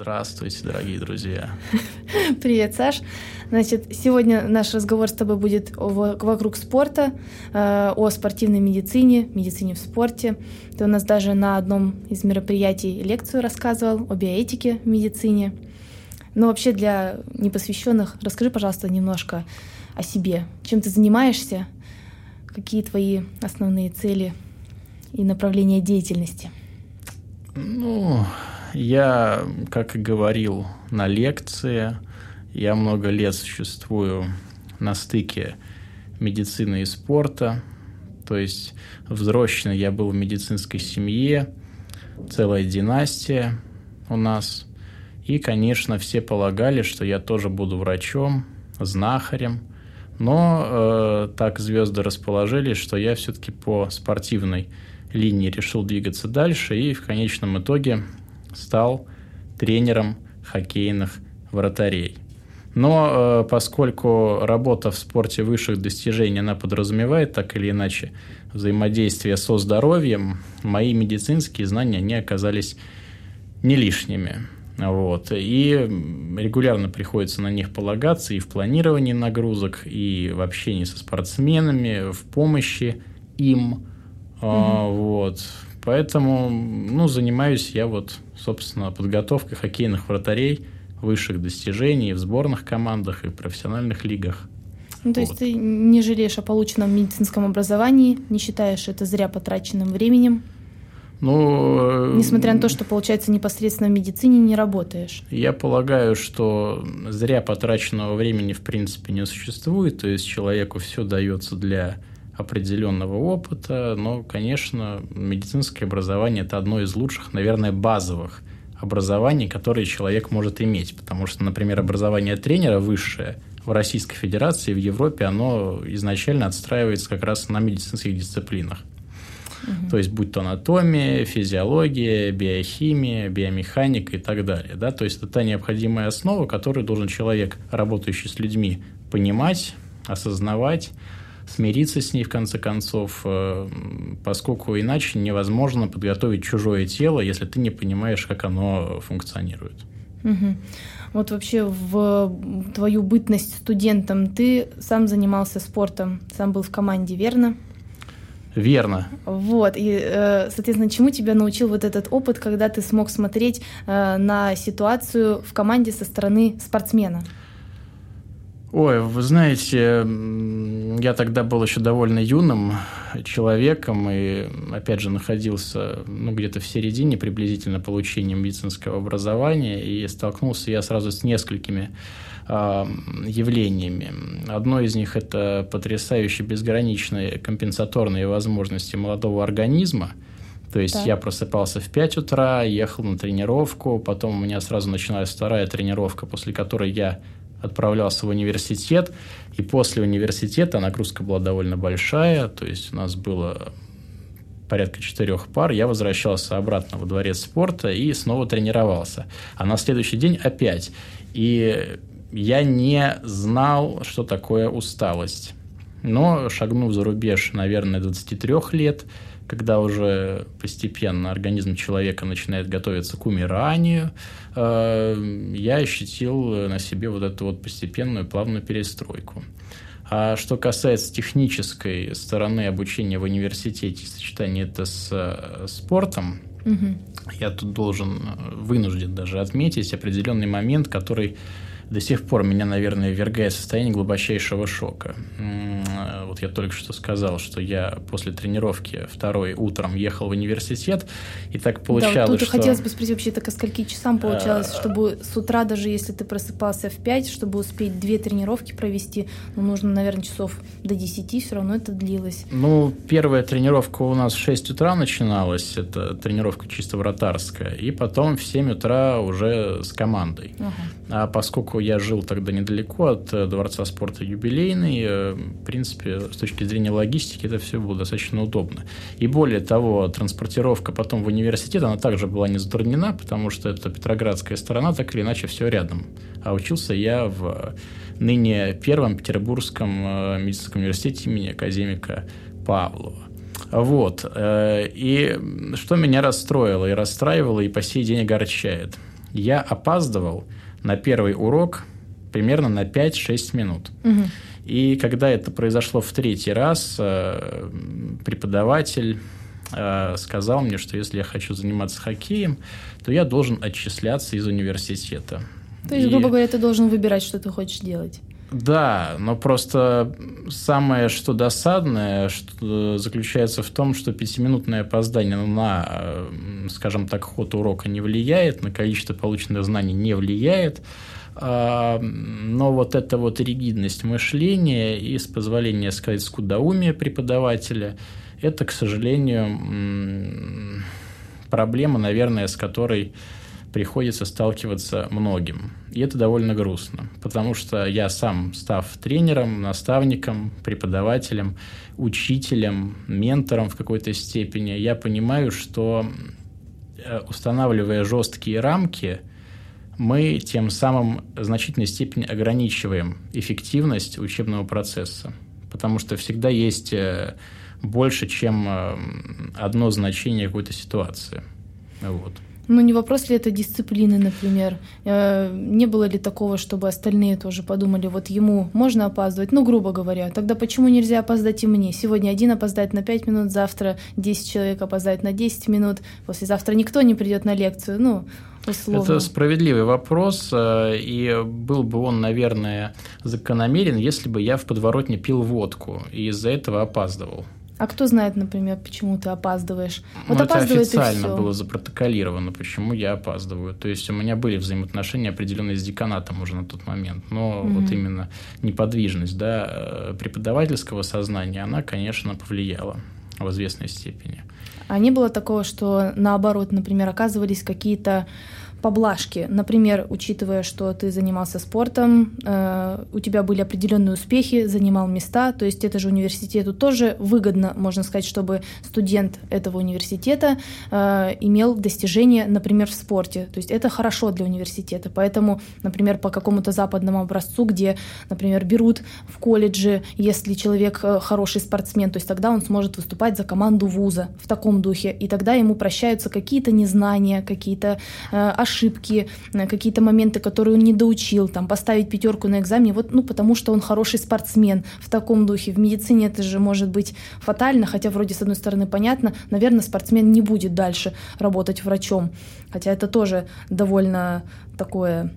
Здравствуйте, дорогие друзья. Привет, Саш. Значит, сегодня наш разговор с тобой будет вокруг спорта, э, о спортивной медицине, медицине в спорте. Ты у нас даже на одном из мероприятий лекцию рассказывал о биоэтике в медицине. Но вообще для непосвященных расскажи, пожалуйста, немножко о себе. Чем ты занимаешься? Какие твои основные цели и направления деятельности? Ну, я, как и говорил на лекции, я много лет существую на стыке медицины и спорта. То есть взросшен я был в медицинской семье, целая династия у нас. И, конечно, все полагали, что я тоже буду врачом, знахарем. Но э, так звезды расположились, что я все-таки по спортивной линии решил двигаться дальше и в конечном итоге стал тренером хоккейных вратарей. Но э, поскольку работа в спорте высших достижений, она подразумевает так или иначе взаимодействие со здоровьем, мои медицинские знания не оказались не лишними. Вот. И регулярно приходится на них полагаться и в планировании нагрузок, и в общении со спортсменами, в помощи им. Угу. А, вот. Поэтому, ну, занимаюсь я вот, собственно, подготовкой хоккейных вратарей высших достижений в сборных командах и в профессиональных лигах. Ну, то вот. есть ты не жалеешь о полученном медицинском образовании, не считаешь это зря потраченным временем? Ну, Несмотря на то, что, получается, непосредственно в медицине не работаешь. Я полагаю, что зря потраченного времени в принципе не существует, то есть человеку все дается для определенного опыта, но, конечно, медицинское образование – это одно из лучших, наверное, базовых образований, которые человек может иметь, потому что, например, образование тренера высшее в Российской Федерации, в Европе, оно изначально отстраивается как раз на медицинских дисциплинах. Угу. То есть, будь то анатомия, физиология, биохимия, биомеханика и так далее. Да? То есть, это та необходимая основа, которую должен человек, работающий с людьми, понимать, осознавать, смириться с ней в конце концов, э, поскольку иначе невозможно подготовить чужое тело, если ты не понимаешь, как оно функционирует. Угу. Вот вообще в твою бытность студентом ты сам занимался спортом, сам был в команде, верно? Верно. Вот, и, э, соответственно, чему тебя научил вот этот опыт, когда ты смог смотреть э, на ситуацию в команде со стороны спортсмена? Ой, вы знаете, я тогда был еще довольно юным человеком и, опять же, находился ну, где-то в середине приблизительно получения медицинского образования, и столкнулся я сразу с несколькими э, явлениями. Одно из них – это потрясающие безграничные компенсаторные возможности молодого организма, то есть так. я просыпался в 5 утра, ехал на тренировку, потом у меня сразу начиналась вторая тренировка, после которой я отправлялся в университет, и после университета нагрузка была довольно большая, то есть у нас было порядка четырех пар, я возвращался обратно во дворец спорта и снова тренировался. А на следующий день опять. И я не знал, что такое усталость. Но шагнув за рубеж, наверное, 23 лет, когда уже постепенно организм человека начинает готовиться к умиранию, я ощутил на себе вот эту вот постепенную плавную перестройку. А что касается технической стороны обучения в университете, сочетания это с э, спортом, угу. я тут должен, э, вынужден даже отметить определенный момент, который до сих пор меня, наверное, ввергает в состояние глубочайшего шока. Вот я только что сказал, что я после тренировки второй утром ехал в университет, и так получалось, да, вот тут что... хотелось бы спросить вообще, так а скольки часам получалось, чтобы с утра, даже если ты просыпался в 5, чтобы успеть две тренировки провести, ну, нужно, наверное, часов до 10, все равно это длилось. Ну, первая тренировка у нас в 6 утра начиналась, это тренировка чисто вратарская, и потом в 7 утра уже с командой. Ага. А поскольку поскольку я жил тогда недалеко от э, Дворца спорта юбилейный, э, в принципе, с точки зрения логистики это все было достаточно удобно. И более того, транспортировка потом в университет, она также была не затруднена, потому что это Петроградская сторона, так или иначе, все рядом. А учился я в ныне Первом Петербургском э, медицинском университете имени академика Павлова. Вот. И что меня расстроило и расстраивало, и по сей день огорчает – я опаздывал на первый урок примерно на 5-6 минут. Угу. И когда это произошло в третий раз, э, преподаватель э, сказал мне, что если я хочу заниматься хоккеем, то я должен отчисляться из университета. То есть, И- грубо говоря, ты должен выбирать, что ты хочешь делать. Да, но просто самое, что досадное, что заключается в том, что пятиминутное опоздание на, э, скажем так, ход урока не влияет, на количество полученных знаний не влияет, А, но вот эта вот ригидность мышления и, с позволения сказать, скудоумие преподавателя, это, к сожалению, проблема, наверное, с которой приходится сталкиваться многим. И это довольно грустно, потому что я сам, став тренером, наставником, преподавателем, учителем, ментором в какой-то степени, я понимаю, что э, устанавливая жесткие рамки, мы тем самым в значительной степени ограничиваем эффективность учебного процесса, потому что всегда есть э, больше, чем э, одно значение какой-то ситуации. Вот. Ну, не вопрос ли это дисциплины, например? Э, Не было ли такого, чтобы остальные тоже подумали, вот ему можно опаздывать? Ну, грубо говоря, тогда почему нельзя опоздать и мне? Сегодня один опоздает на 5 минут, завтра 10 человек опоздает на 10 минут, послезавтра никто не придет на лекцию, ну, условно. Это справедливый вопрос, э, и был бы он, наверное, закономерен, если бы я в подворотне пил водку и из-за этого опаздывал. А кто знает, например, почему ты опаздываешь? Ну, Вот это опаздывает и официально все. было запротоколировано, почему я опаздываю. То есть у меня были взаимоотношения определенные с деканатом уже на тот момент, но Мгм. вот именно неподвижность да, э, преподавательского сознания, она, конечно, повлияла в известной степени. А не было такого, что наоборот, например, оказывались какие-то поблажки. Например, учитывая, что ты занимался спортом, э, у тебя были определенные успехи, занимал места, то есть это же университету тоже выгодно, можно сказать, чтобы студент этого университета э, имел достижения, например, в спорте. То есть это хорошо для университета. Поэтому, например, по какому-то западному образцу, где, например, берут в колледже, если человек э, хороший спортсмен, то есть тогда он сможет выступать за команду вуза в таком духе, и тогда ему прощаются какие-то незнания, какие-то э, ошибки, э, какие-то моменты, которые он не доучил, там, поставить пятерку на экзамене, вот, ну, потому что он хороший спортсмен в таком духе. В медицине это же может быть фатально, хотя вроде, с одной стороны, понятно, наверное, спортсмен не будет дальше работать врачом, хотя это тоже довольно такое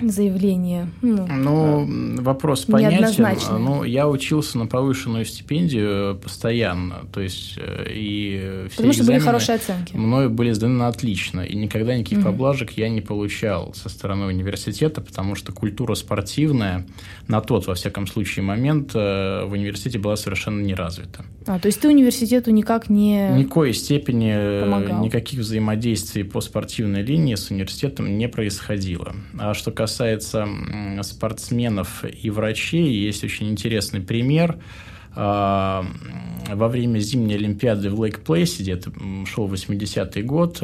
заявление. Ну, Ну, э, вопрос понятен. Ну, я учился на повышенную стипендию постоянно, то есть э, и все потому что были хорошие оценки. мною были сданы на отлично, и никогда никаких Мгм. поблажек я не получал со стороны университета, потому что культура спортивная на тот, во всяком случае, момент э, в университете была совершенно не развита. А, то есть ты университету никак не... Ни в коей степени э, Помогал. никаких взаимодействий по спортивной линии с университетом не происходило. А что касается м, спортсменов и врачей, есть очень интересный пример. А, Во время зимней Олимпиады в Лейк-Плейсиде, это м, шел 80-й год,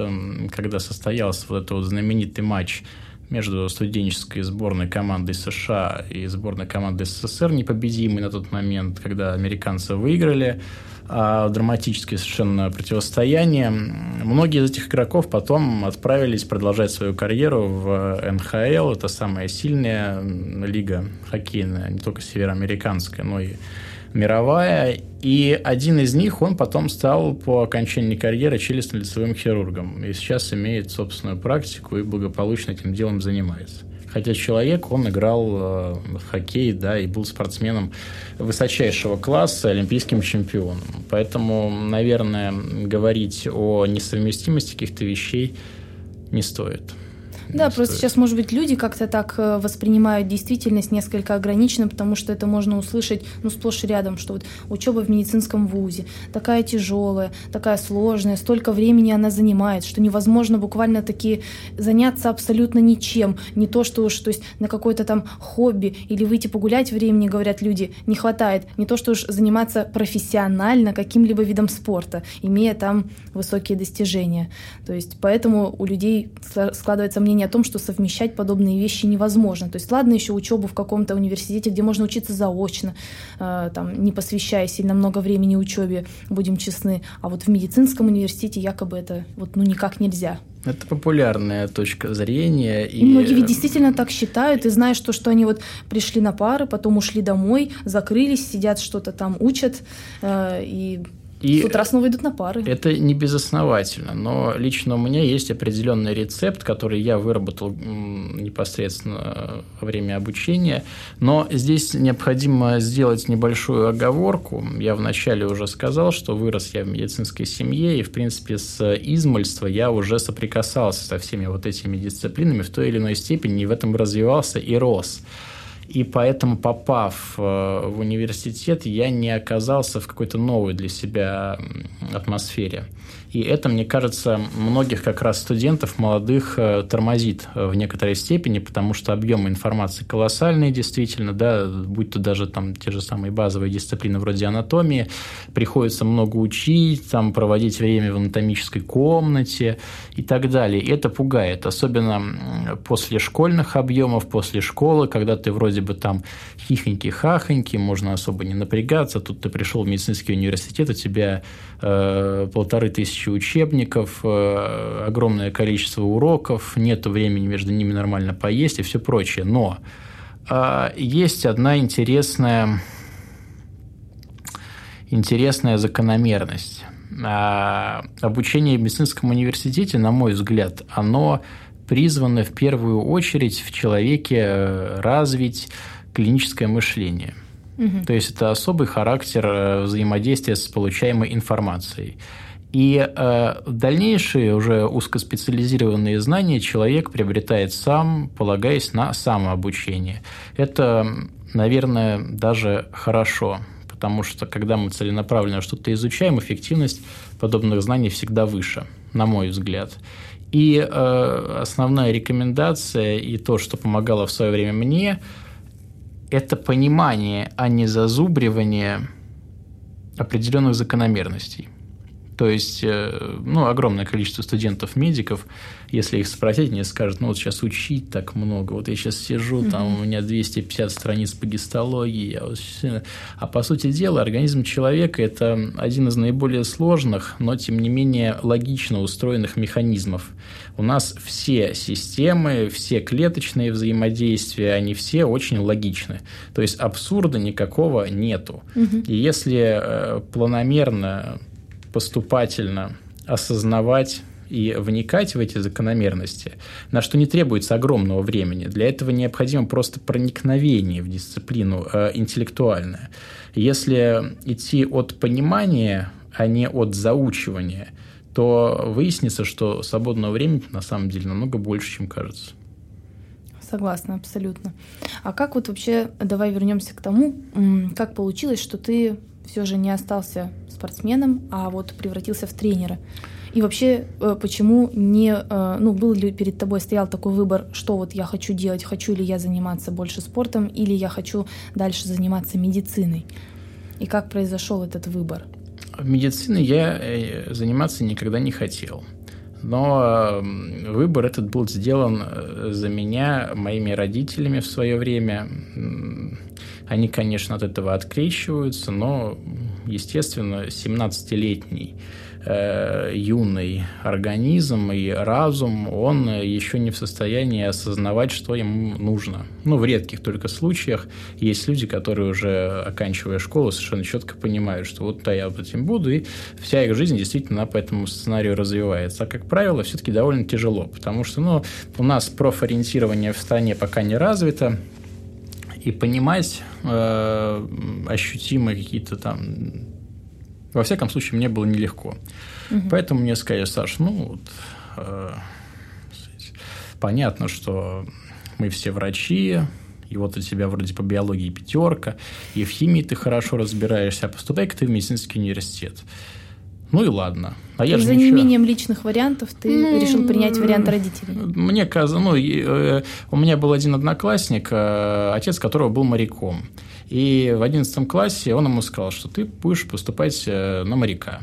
когда состоялся вот этот вот знаменитый матч между студенческой сборной командой США и сборной командой СССР, непобедимой на тот момент, когда американцы выиграли а, драматическое совершенно противостояние. Многие из этих игроков потом отправились продолжать свою карьеру в НХЛ. Это самая сильная лига хоккейная, не только североамериканская, но и мировая. И один из них, он потом стал по окончании карьеры челюстно-лицевым хирургом. И сейчас имеет собственную практику и благополучно этим делом занимается. Хотя человек, он играл э, в хоккей, да, и был спортсменом высочайшего класса, олимпийским чемпионом. Поэтому, наверное, говорить о несовместимости каких-то вещей не стоит. Да, просто стоит. сейчас, может быть, люди как-то так э, воспринимают действительность несколько ограниченно, потому что это можно услышать, ну, сплошь и рядом, что вот учеба в медицинском вузе такая тяжелая, такая сложная, столько времени она занимает, что невозможно буквально таки заняться абсолютно ничем, не то, что уж, то есть на какое-то там хобби или выйти погулять времени, говорят люди, не хватает, не то, что уж заниматься профессионально каким-либо видом спорта, имея там высокие достижения. То есть поэтому у людей складывается мнение мнение о том, что совмещать подобные вещи невозможно. То есть ладно еще учебу в каком-то университете, где можно учиться заочно, э, там, не посвящая сильно много времени учебе, будем честны, а вот в медицинском университете якобы это вот ну никак нельзя. Это популярная точка зрения. И, и многие ведь действительно так считают, и знаешь то, что они вот пришли на пары, потом ушли домой, закрылись, сидят, что-то там учат, э, и и с утра снова идут на пары. Это не безосновательно, но лично у меня есть определенный рецепт, который я выработал непосредственно во время обучения. Но здесь необходимо сделать небольшую оговорку. Я вначале уже сказал, что вырос я в медицинской семье, и, в принципе, с измольства я уже соприкасался со всеми вот этими дисциплинами в той или иной степени, и в этом развивался и рос. И поэтому, попав э, в университет, я не оказался в какой-то новой для себя атмосфере. И это, мне кажется, многих как раз студентов молодых э, тормозит э, в некоторой степени, потому что объемы информации колоссальные действительно, да, будь то даже там те же самые базовые дисциплины вроде анатомии, приходится много учить, там проводить время в анатомической комнате и так далее. И это пугает, особенно после школьных объемов, после школы, когда ты вроде бы там хихоньки-хахоньки, можно особо не напрягаться, тут ты пришел в медицинский университет, у тебя э, полторы тысячи тысячи учебников, э, огромное количество уроков, нет времени между ними нормально поесть и все прочее. Но а, есть одна интересная, интересная закономерность. А, обучение в медицинском университете, на мой взгляд, оно призвано в первую очередь в человеке э, развить клиническое мышление. Угу. То есть это особый характер э, взаимодействия с получаемой информацией. И э, дальнейшие уже узкоспециализированные знания человек приобретает сам, полагаясь на самообучение. Это, наверное, даже хорошо, потому что когда мы целенаправленно что-то изучаем, эффективность подобных знаний всегда выше, на мой взгляд. И э, основная рекомендация и то, что помогало в свое время мне, это понимание, а не зазубривание определенных закономерностей. То есть, э, ну, огромное количество студентов-медиков, если их спросить, мне скажут, ну, вот сейчас учить так много, вот я сейчас сижу, mm-hmm. там у меня 250 страниц по гистологии, я вот... а по сути дела организм человека – это один из наиболее сложных, но, тем не менее, логично устроенных механизмов. У нас все системы, все клеточные взаимодействия, они все очень логичны. То есть абсурда никакого нету. Угу. И если э, планомерно поступательно осознавать и вникать в эти закономерности, на что не требуется огромного времени. Для этого необходимо просто проникновение в дисциплину э, интеллектуальное. Если идти от понимания, а не от заучивания, то выяснится, что свободного времени на самом деле намного больше, чем кажется. Согласна, абсолютно. А как вот вообще, давай вернемся к тому, как получилось, что ты все же не остался спортсменом, а вот превратился в тренера. И вообще, э, почему не, э, ну, был ли перед тобой стоял такой выбор, что вот я хочу делать, хочу ли я заниматься больше спортом, или я хочу дальше заниматься медициной? И как произошел этот выбор? Медициной я э, заниматься никогда не хотел. Но выбор этот был сделан за меня моими родителями в свое время. Они, конечно, от этого открещиваются, но естественно, 17-летний э, юный организм и разум, он еще не в состоянии осознавать, что ему нужно. Ну, в редких только случаях есть люди, которые уже, оканчивая школу, совершенно четко понимают, что вот да, я вот этим буду, и вся их жизнь действительно по этому сценарию развивается. А, как правило, все-таки довольно тяжело, потому что ну, у нас профориентирование в стране пока не развито, и понимать э, ощутимые какие-то там... Во всяком случае, мне было нелегко. Угу. Поэтому мне сказали, Саш, ну, вот, э, понятно, что мы все врачи, и вот у тебя вроде по биологии пятерка, и в химии ты хорошо разбираешься, а поступай-ка ты в медицинский университет. Ну и ладно. А я за неимением личных вариантов ты ну, решил принять вариант родителей? Мне казалось, ну, э, у меня был один одноклассник, э, отец которого был моряком. И в одиннадцатом классе он ему сказал, что ты будешь поступать э, на моряка.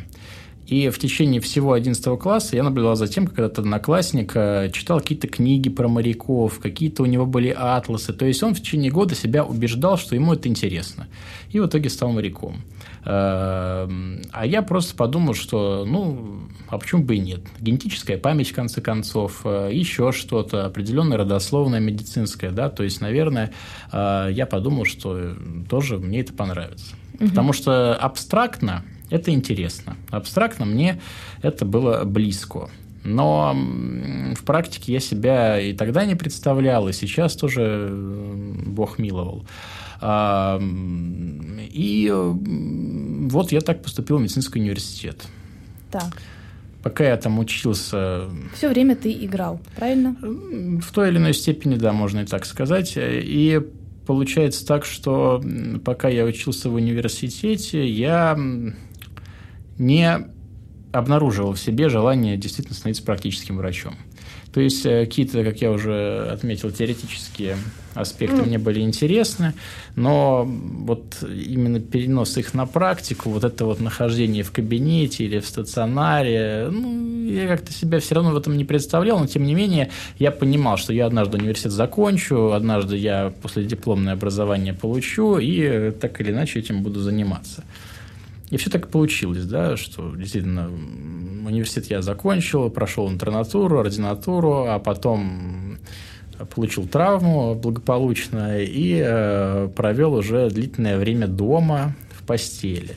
И в течение всего 11 класса я наблюдал за тем, как этот одноклассник читал какие-то книги про моряков, какие-то у него были атласы. То есть он в течение года себя убеждал, что ему это интересно. И в итоге стал моряком. Э, а я просто подумал, что, ну, а почему бы и нет? Генетическая память, в конце концов, э, еще что-то, определенная родословная медицинская, да, то есть, наверное, я подумал, что тоже мне это понравится. Угу. Потому что абстрактно это интересно. Абстрактно мне это было близко. Но в практике я себя и тогда не представлял, и сейчас тоже Бог миловал. И вот я так поступил в медицинский университет. Так. Пока я там учился... Все время ты играл, правильно? В той или иной степени, да, можно и так сказать. И получается так, что пока я учился в университете, я не обнаруживал в себе желание действительно становиться практическим врачом. То есть э, какие-то, как я уже отметил, теоретические аспекты mm. мне были интересны, но вот именно перенос их на практику, вот это вот нахождение в кабинете или в стационаре, ну, я как-то себя все равно в этом не представлял, но тем не менее я понимал, что я однажды университет закончу, однажды я после дипломное образование получу и так или иначе этим буду заниматься. И все так получилось, да, что действительно университет я закончил, прошел интернатуру, ординатуру, а потом получил травму благополучно и э, провел уже длительное время дома в постели.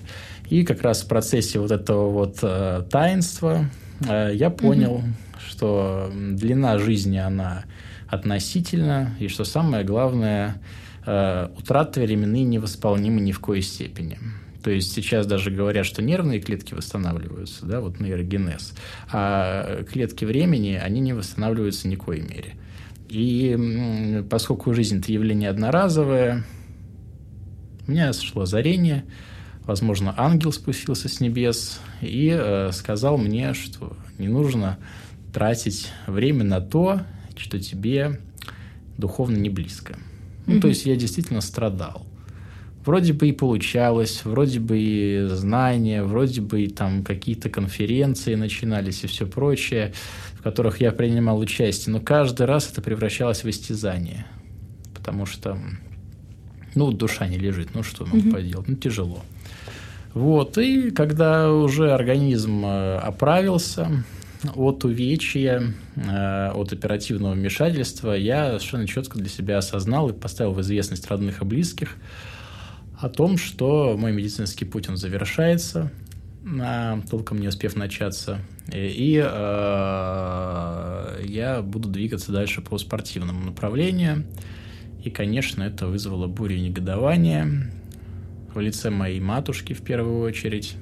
И как раз в процессе вот этого вот э, таинства э, я понял, угу. что длина жизни, она относительна, и что самое главное, э, утраты временные невосполнимы ни в коей степени. То есть сейчас даже говорят, что нервные клетки восстанавливаются, да, вот нейрогенез, а клетки времени, они не восстанавливаются ни коей мере. И поскольку жизнь – это явление одноразовое, у меня сошло озарение, возможно, ангел спустился с небес и э, сказал мне, что не нужно тратить время на то, что тебе духовно не близко. Mm-hmm. Ну, то есть я действительно страдал вроде бы и получалось, вроде бы и знания, вроде бы и там какие-то конференции начинались и все прочее, в которых я принимал участие, но каждый раз это превращалось в истязание, потому что, ну, душа не лежит, ну что нам mm-hmm. поделать, ну тяжело. Вот, и когда уже организм э, оправился, от увечья, э, от оперативного вмешательства я совершенно четко для себя осознал и поставил в известность родных и близких, о том, что мой медицинский путь, он завершается, толком не успев начаться, и э, я буду двигаться дальше по спортивному направлению. И, конечно, это вызвало бурю негодования в лице моей матушки в первую очередь.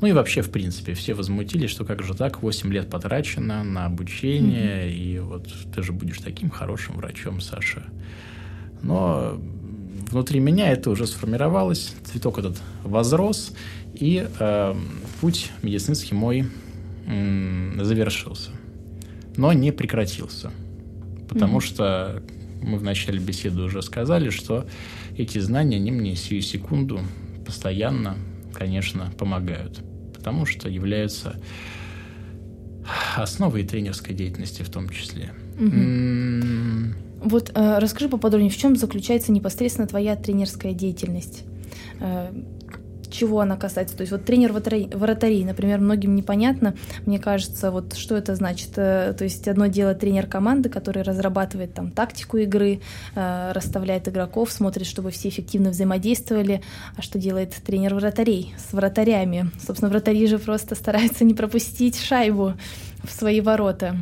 Ну и вообще, в принципе, все возмутились, что как же так, 8 лет потрачено на обучение, mm-hmm. и вот ты же будешь таким хорошим врачом, Саша. Но внутри меня это уже сформировалось, цветок этот возрос, и э, путь медицинский мой э, завершился, но не прекратился, потому mm-hmm. что мы в начале беседы уже сказали, что эти знания, они мне сию секунду постоянно, конечно, помогают, потому что являются основой тренерской деятельности в том числе. Mm-hmm. Вот э, расскажи поподробнее, в чем заключается непосредственно твоя тренерская деятельность? Э, чего она касается. То есть вот тренер вратарей, например, многим непонятно, мне кажется, вот что это значит. Э, то есть одно дело тренер команды, который разрабатывает там тактику игры, э, расставляет игроков, смотрит, чтобы все эффективно взаимодействовали. А что делает тренер вратарей с вратарями? Собственно, вратари же просто стараются не пропустить шайбу в свои ворота.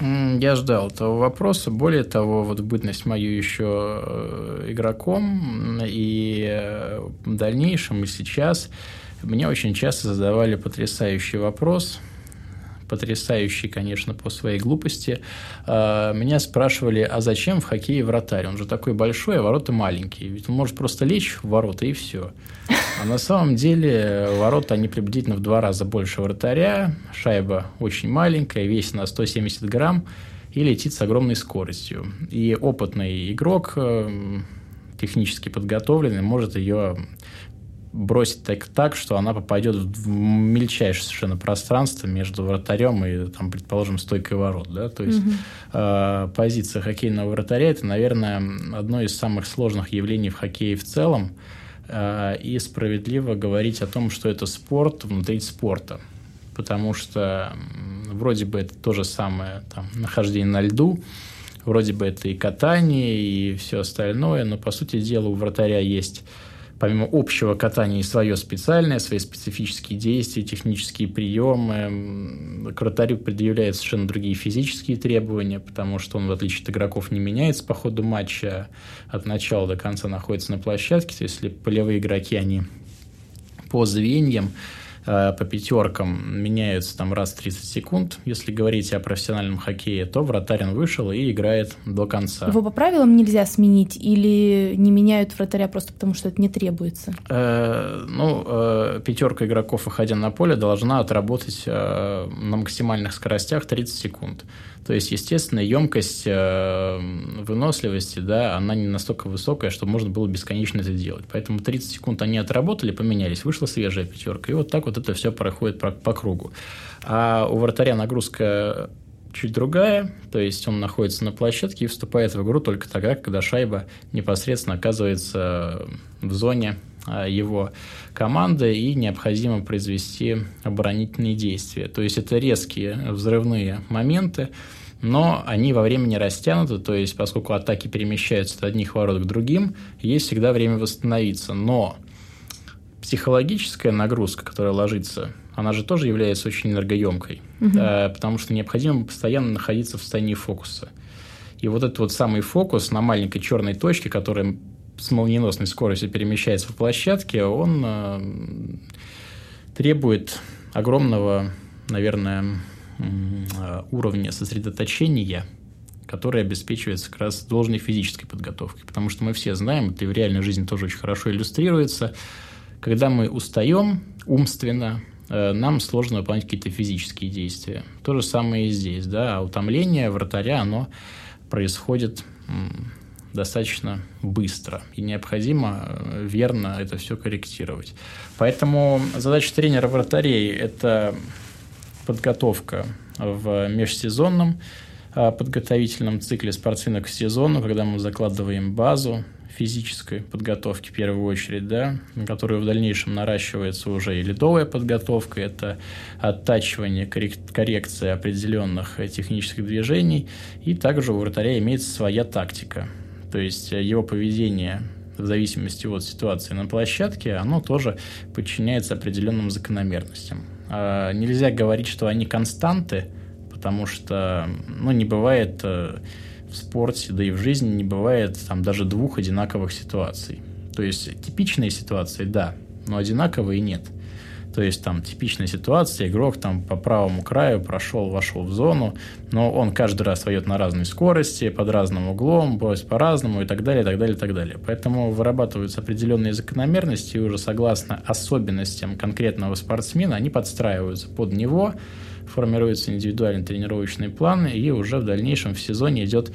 Я ждал этого вопроса. Более того, вот бытность мою еще э, игроком и э, в дальнейшем и сейчас мне очень часто задавали потрясающий вопрос – потрясающий, конечно, по своей глупости. А, меня спрашивали, а зачем в хоккее вратарь? Он же такой большой, а ворота маленькие. Ведь он может просто лечь в ворота и все. А на самом деле ворота, они приблизительно в два раза больше вратаря. Шайба очень маленькая, весит на 170 грамм и летит с огромной скоростью. И опытный игрок, э, технически подготовленный, может ее бросить так, так, что она попадет в мельчайшее совершенно пространство между вратарем и, там, предположим, стойкой ворот. Да? То есть угу. э, позиция хоккейного вратаря – это, наверное, одно из самых сложных явлений в хоккее в целом. Э, и справедливо говорить о том, что это спорт внутри спорта. Потому что вроде бы это то же самое там, нахождение на льду, вроде бы это и катание, и все остальное, но, по сути дела, у вратаря есть помимо общего катания и свое специальное, свои специфические действия, технические приемы. К предъявляют совершенно другие физические требования, потому что он, в отличие от игроков, не меняется по ходу матча, от начала до конца находится на площадке. То есть, если полевые игроки, они по звеньям, по пятеркам меняются там раз в 30 секунд. Если говорить о профессиональном хоккее, то вратарь вышел и играет до конца. Его по правилам нельзя сменить или не меняют вратаря просто потому, что это не требуется? Э, ну, э, пятерка игроков, выходя на поле, должна отработать э, на максимальных скоростях 30 секунд. То есть, естественно, емкость э, выносливости, да, она не настолько высокая, чтобы можно было бесконечно это делать. Поэтому 30 секунд они отработали, поменялись, вышла свежая пятерка. И вот так вот это все проходит по, по кругу. А у вратаря нагрузка чуть другая, то есть он находится на площадке и вступает в игру только тогда, когда шайба непосредственно оказывается в зоне а, его команды и необходимо произвести оборонительные действия. То есть это резкие взрывные моменты, но они во времени растянуты, то есть поскольку атаки перемещаются от одних ворот к другим, есть всегда время восстановиться. Но психологическая нагрузка, которая ложится, она же тоже является очень энергоемкой, угу. потому что необходимо постоянно находиться в состоянии фокуса. И вот этот вот самый фокус на маленькой черной точке, которая с молниеносной скоростью перемещается по площадке, он э, требует огромного, наверное, э, уровня сосредоточения, который обеспечивается как раз должной физической подготовкой. Потому что мы все знаем, это и в реальной жизни тоже очень хорошо иллюстрируется, когда мы устаем умственно, э, нам сложно выполнять какие-то физические действия. То же самое и здесь. Да? А утомление вратаря, оно происходит достаточно быстро, и необходимо э, верно это все корректировать. Поэтому задача тренера вратарей – это подготовка в межсезонном э, подготовительном цикле спортсменов к сезону, когда мы закладываем базу физической подготовки в первую очередь, да, которую в дальнейшем наращивается уже и ледовая подготовка, это оттачивание, коррекция определенных технических движений, и также у вратаря имеется своя тактика, то есть э, его поведение в зависимости от ситуации на площадке, оно тоже подчиняется определенным закономерностям. А нельзя говорить, что они константы, потому что ну, не бывает э, в спорте, да и в жизни не бывает там даже двух одинаковых ситуаций. То есть типичные ситуации, да, но одинаковые нет. То есть там типичная ситуация, игрок там по правому краю прошел, вошел в зону, но он каждый раз войдет на разной скорости, под разным углом, по-разному и так далее, и так далее, и так далее. Поэтому вырабатываются определенные закономерности, и уже согласно особенностям конкретного спортсмена, они подстраиваются под него, формируется индивидуальный тренировочный план, и уже в дальнейшем в сезоне идет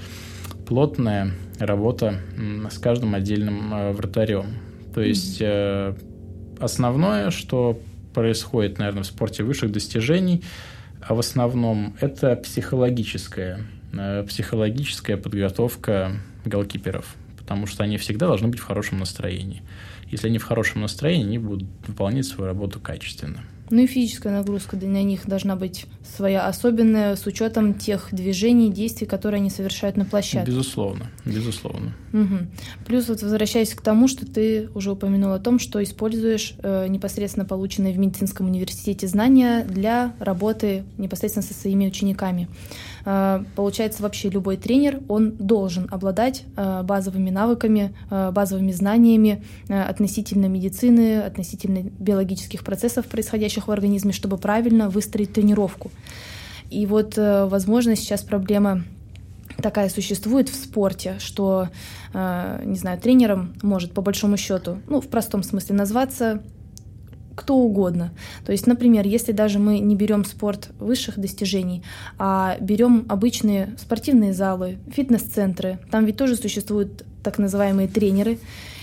плотная работа с каждым отдельным э, вратарем. То есть э, основное, что происходит, наверное, в спорте высших достижений, а в основном это психологическая, э, психологическая подготовка голкиперов, потому что они всегда должны быть в хорошем настроении. Если они в хорошем настроении, они будут выполнять свою работу качественно. Ну и физическая нагрузка на них должна быть своя особенная с учетом тех движений, действий, которые они совершают на площадке. Безусловно, безусловно. Угу. Плюс вот возвращаясь к тому, что ты уже упомянул о том, что используешь э, непосредственно полученные в медицинском университете знания для работы непосредственно со своими учениками. Э, получается, вообще любой тренер, он должен обладать э, базовыми навыками, э, базовыми знаниями относительно медицины, относительно биологических процессов, происходящих в организме, чтобы правильно выстроить тренировку. И вот, возможно, сейчас проблема такая существует в спорте, что, не знаю, тренером может по большому счету, ну, в простом смысле назваться кто угодно. То есть, например, если даже мы не берем спорт высших достижений, а берем обычные спортивные залы, фитнес-центры, там ведь тоже существуют так называемые тренеры,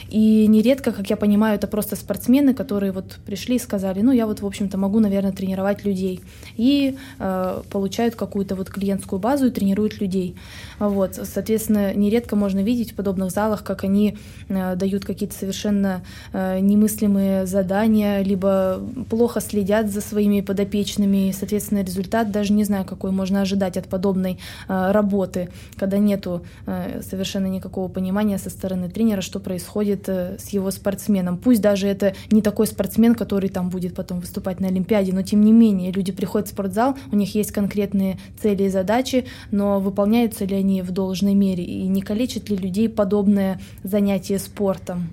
И нередко, как я понимаю, это просто спортсмены, которые вот пришли и сказали, ну, я вот, в общем-то, могу, наверное, тренировать людей. И э, получают какую-то вот клиентскую базу и тренируют людей. Вот, соответственно, нередко можно видеть в подобных залах, как они э, дают какие-то совершенно э, немыслимые задания, либо плохо следят за своими подопечными, и, соответственно, результат даже не знаю, какой можно ожидать от подобной э, работы, когда нету э, совершенно никакого понимания со стороны тренера, что происходит э, с его спортсменом. Пусть даже это не такой спортсмен, который там будет потом выступать на Олимпиаде, но тем не менее люди приходят в спортзал, у них есть конкретные цели и задачи, но выполняются ли они в должной мере и не калечит ли людей подобное занятие спортом?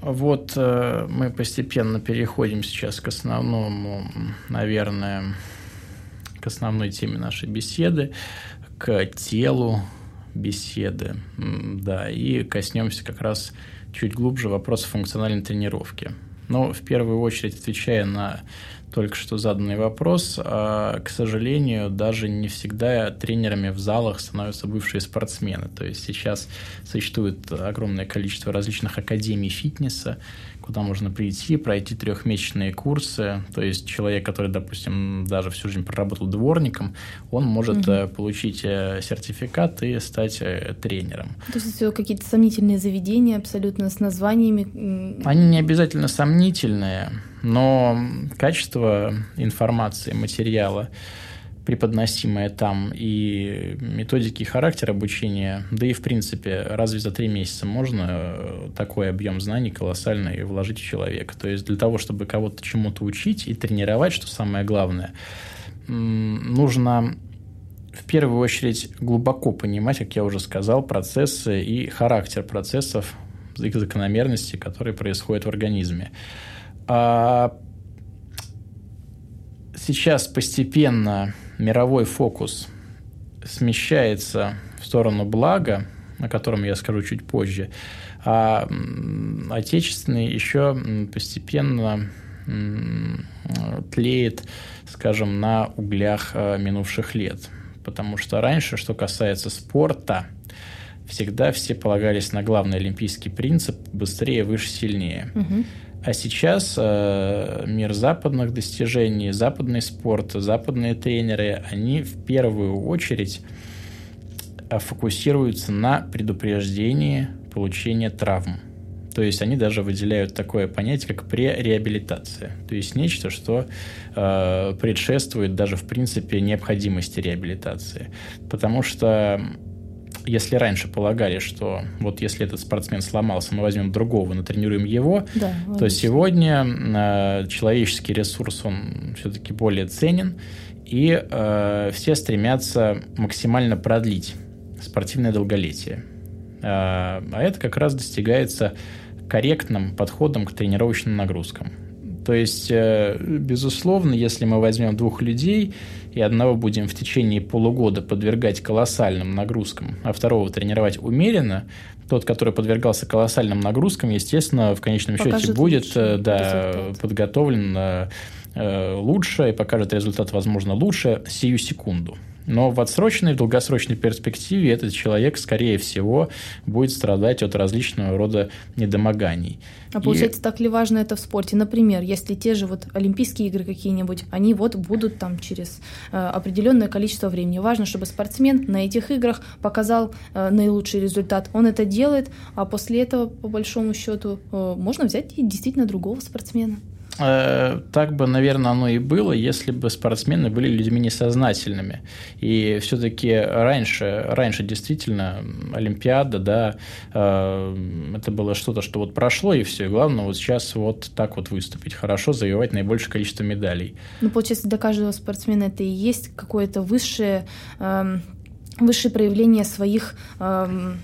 Вот э, мы постепенно переходим сейчас к основному, наверное, к основной теме нашей беседы, к телу беседы, да, и коснемся как раз чуть глубже вопроса функциональной тренировки. Но в первую очередь, отвечая на только что заданный вопрос, а, к сожалению, даже не всегда тренерами в залах становятся бывшие спортсмены. То есть сейчас существует огромное количество различных академий фитнеса, куда можно прийти, пройти трехмесячные курсы. То есть человек, который, допустим, даже всю жизнь проработал дворником, он может угу. получить э, сертификат и стать э, тренером. То есть это какие-то сомнительные заведения абсолютно с названиями? Они не обязательно сомнительные, но качество информации, материала преподносимое там, и методики и характер обучения, да и в принципе, разве за три месяца можно э, такой объем знаний колоссальный вложить в человека? То есть для того, чтобы кого-то чему-то учить и тренировать, что самое главное, нужно в первую очередь глубоко понимать, как я уже сказал, процессы и характер процессов, их закономерности, которые происходят в организме. А сейчас постепенно мировой фокус смещается в сторону блага, о котором я скажу чуть позже, а отечественный еще постепенно тлеет, скажем, на углях а, минувших лет. Потому что раньше, что касается спорта, всегда все полагались на главный олимпийский принцип «быстрее, выше, сильнее». Угу. А сейчас э, мир западных достижений, западный спорт, западные тренеры, они в первую очередь э, фокусируются на предупреждении получения травм. То есть они даже выделяют такое понятие, как пререабилитация. То есть нечто, что э, предшествует даже в принципе необходимости реабилитации. Потому что если раньше полагали, что вот если этот спортсмен сломался, мы возьмем другого, натренируем его, да, то сегодня э, человеческий ресурс, он все-таки более ценен, и э, все стремятся максимально продлить спортивное долголетие. Э, а это как раз достигается корректным подходом к тренировочным нагрузкам. То есть, э, безусловно, если мы возьмем двух людей и одного будем в течение полугода подвергать колоссальным нагрузкам, а второго тренировать умеренно, тот, который подвергался колоссальным нагрузкам, естественно, в конечном Покажет счете будет э, да, подготовлен э, лучше и покажет результат, возможно, лучше сию секунду. Но в отсроченной, в долгосрочной перспективе этот человек, скорее всего, будет страдать от различного рода недомоганий. А получается, и... так ли важно это в спорте? Например, если те же вот Олимпийские игры какие-нибудь, они вот будут там через э, определенное количество времени. Важно, чтобы спортсмен на этих играх показал э, наилучший результат. Он это делает, а после этого, по большому счету, э, можно взять и действительно другого спортсмена. Э, так бы, наверное, оно и было, если бы спортсмены были людьми несознательными. И все-таки раньше, раньше действительно Олимпиада, да, э, это было что-то, что вот прошло и все. И главное вот сейчас вот так вот выступить хорошо, завоевать наибольшее количество медалей. Ну, получается, для каждого спортсмена это и есть какое-то высшее, эм, высшее проявление своих эм,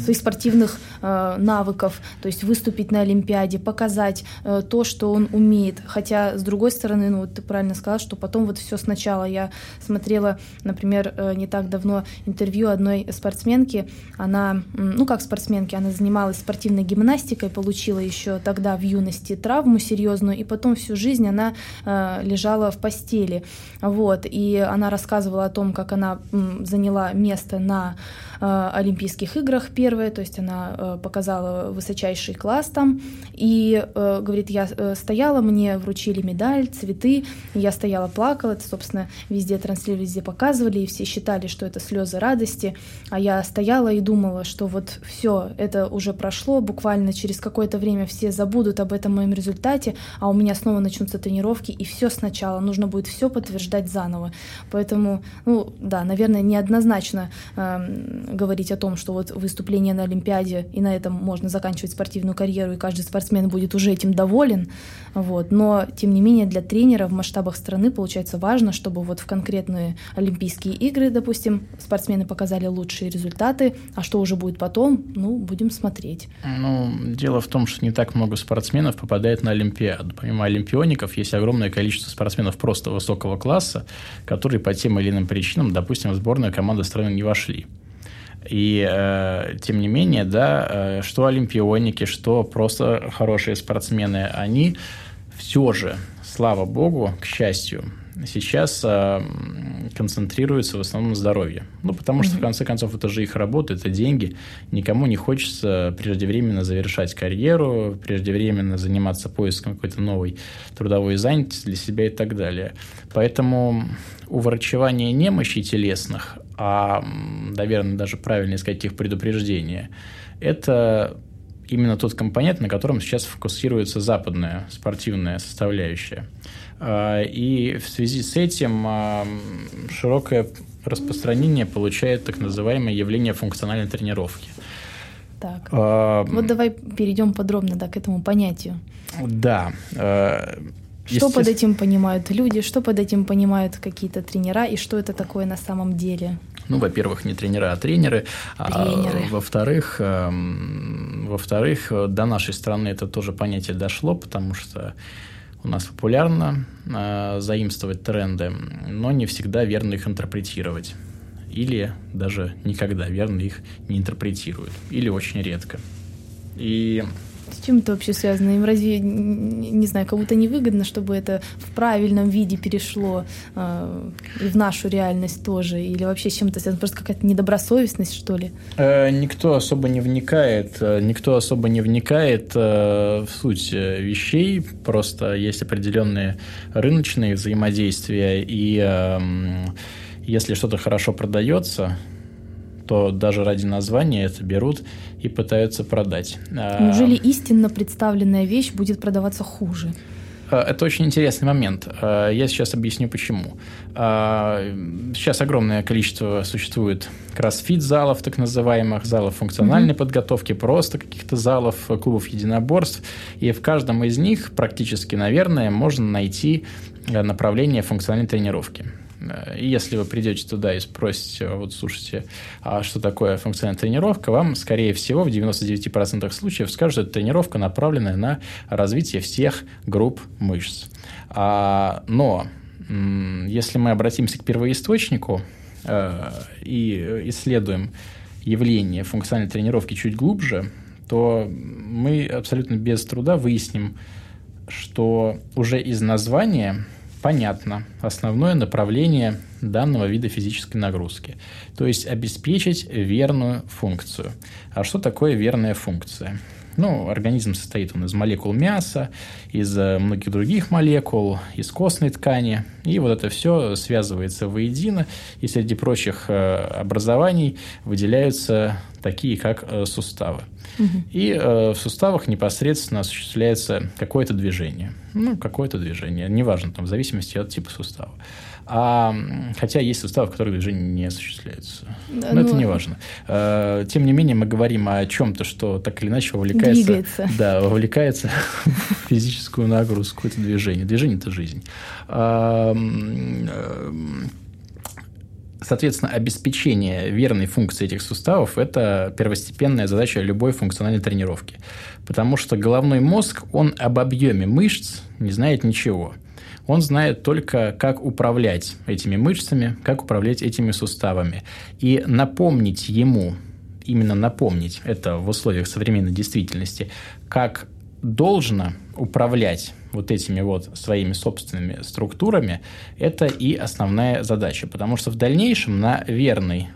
своих спортивных э, навыков, то есть выступить на Олимпиаде, показать э, то, что он умеет. Хотя, с другой стороны, ну вот ты правильно сказала, что потом вот все сначала. Я смотрела, например, э, не так давно интервью одной спортсменки. Она, ну как спортсменки, она занималась спортивной гимнастикой, получила еще тогда в юности травму серьезную, и потом всю жизнь она э, лежала в постели. Вот, и она рассказывала о том, как она м, заняла место на Олимпийских играх первая, то есть она э, показала высочайший класс там, и, э, говорит, я э, стояла, мне вручили медаль, цветы, я стояла, плакала, это, собственно, везде транслировали, везде показывали, и все считали, что это слезы радости, а я стояла и думала, что вот все, это уже прошло, буквально через какое-то время все забудут об этом моем результате, а у меня снова начнутся тренировки, и все сначала, нужно будет все подтверждать заново. Поэтому, ну да, наверное, неоднозначно э, говорить о том, что вот выступление на Олимпиаде, и на этом можно заканчивать спортивную карьеру, и каждый спортсмен будет уже этим доволен. Вот. Но, тем не менее, для тренера в масштабах страны получается важно, чтобы вот в конкретные Олимпийские игры, допустим, спортсмены показали лучшие результаты, а что уже будет потом, ну, будем смотреть. Ну, дело в том, что не так много спортсменов попадает на Олимпиаду. Помимо олимпиоников, есть огромное количество спортсменов просто высокого класса, которые по тем или иным причинам, допустим, в сборную команды страны не вошли. И э, тем не менее, да, э, что олимпионики, что просто хорошие спортсмены, они все же, слава богу, к счастью, сейчас э, концентрируются в основном на здоровье. Ну, потому что, в конце концов, это же их работа, это деньги. Никому не хочется преждевременно завершать карьеру, преждевременно заниматься поиском какой-то новой трудовой занятости для себя и так далее. Поэтому уврачевание немощи телесных, а, наверное, даже правильно сказать их предупреждение, это именно тот компонент, на котором сейчас фокусируется западная спортивная составляющая. А, и в связи с этим а, широкое распространение получает так называемое явление функциональной тренировки. Так. А, вот давай перейдем подробно да, к этому понятию. Да. А, что под этим понимают люди, что под этим понимают какие-то тренера и что это такое на самом деле? Ну, во-первых, не тренера, а тренеры. тренеры. А, во-вторых, э, во-вторых, до нашей страны это тоже понятие дошло, потому что у нас популярно э, заимствовать тренды, но не всегда верно их интерпретировать. Или даже никогда верно их не интерпретируют. Или очень редко. И чем это вообще связано? Им разве, не знаю, кому-то невыгодно, чтобы это в правильном виде перешло э, в нашу реальность тоже? Или вообще с чем-то связано? Просто какая-то недобросовестность, что ли? Э, никто особо не вникает. Э, никто особо не вникает э, в суть э, вещей. Просто есть определенные рыночные взаимодействия. И э, если что-то хорошо продается, то даже ради названия это берут и пытаются продать. А, Неужели истинно представленная вещь будет продаваться хуже? А, это очень интересный момент. А, я сейчас объясню почему. Сейчас огромное количество существует кроссфит-залов, так называемых, залов функциональной mm-hmm. подготовки, просто каких-то залов, клубов единоборств. И в каждом из них практически, наверное, можно найти направление функциональной тренировки. И если вы придете туда и спросите, вот слушайте, а что такое функциональная тренировка, вам, скорее всего, в 99% случаев скажут, что это тренировка, направленная на развитие всех групп мышц. А, но если мы обратимся к первоисточнику э, и исследуем явление функциональной тренировки чуть глубже, то мы абсолютно без труда выясним, что уже из названия понятно основное направление данного вида физической нагрузки. То есть обеспечить верную функцию. А что такое верная функция? Ну, организм состоит он из молекул мяса, из э, многих других молекул, из костной ткани. И вот это все связывается воедино. И среди прочих э, образований выделяются такие, как э, суставы. И э, в суставах непосредственно осуществляется какое-то движение. Ну, какое-то движение, неважно, там, в зависимости от типа сустава. А, хотя есть суставы, в которых движение не осуществляется. Да, Но ну, это не важно. А, тем не менее, мы говорим о чем-то, что так или иначе вовлекается, Двигается. да, вовлекается в физическую нагрузку, это движение. Движение – это жизнь. А, Соответственно, обеспечение верной функции этих суставов – это первостепенная задача любой функциональной тренировки. Потому что головной мозг, он об объеме мышц не знает ничего – он знает только, как управлять этими мышцами, как управлять этими суставами. И напомнить ему, именно напомнить это в условиях современной действительности, как должно управлять вот этими вот своими собственными структурами, это и основная задача. Потому что в дальнейшем на верной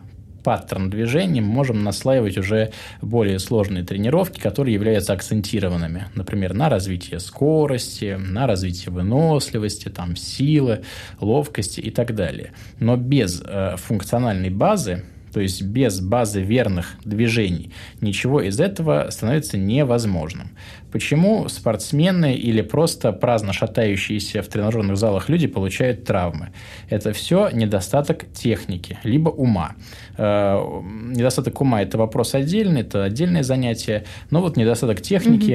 паттерн движения, мы можем наслаивать уже более сложные тренировки, которые являются акцентированными. Например, на развитие скорости, на развитие выносливости, там, силы, ловкости и так далее. Но без э, функциональной базы то есть без базы верных движений, ничего из этого становится невозможным. Почему спортсмены или просто праздно шатающиеся в тренажерных залах люди получают травмы? Это все недостаток техники, либо ума. Э, недостаток ума – это вопрос отдельный, это отдельное занятие, но вот недостаток техники,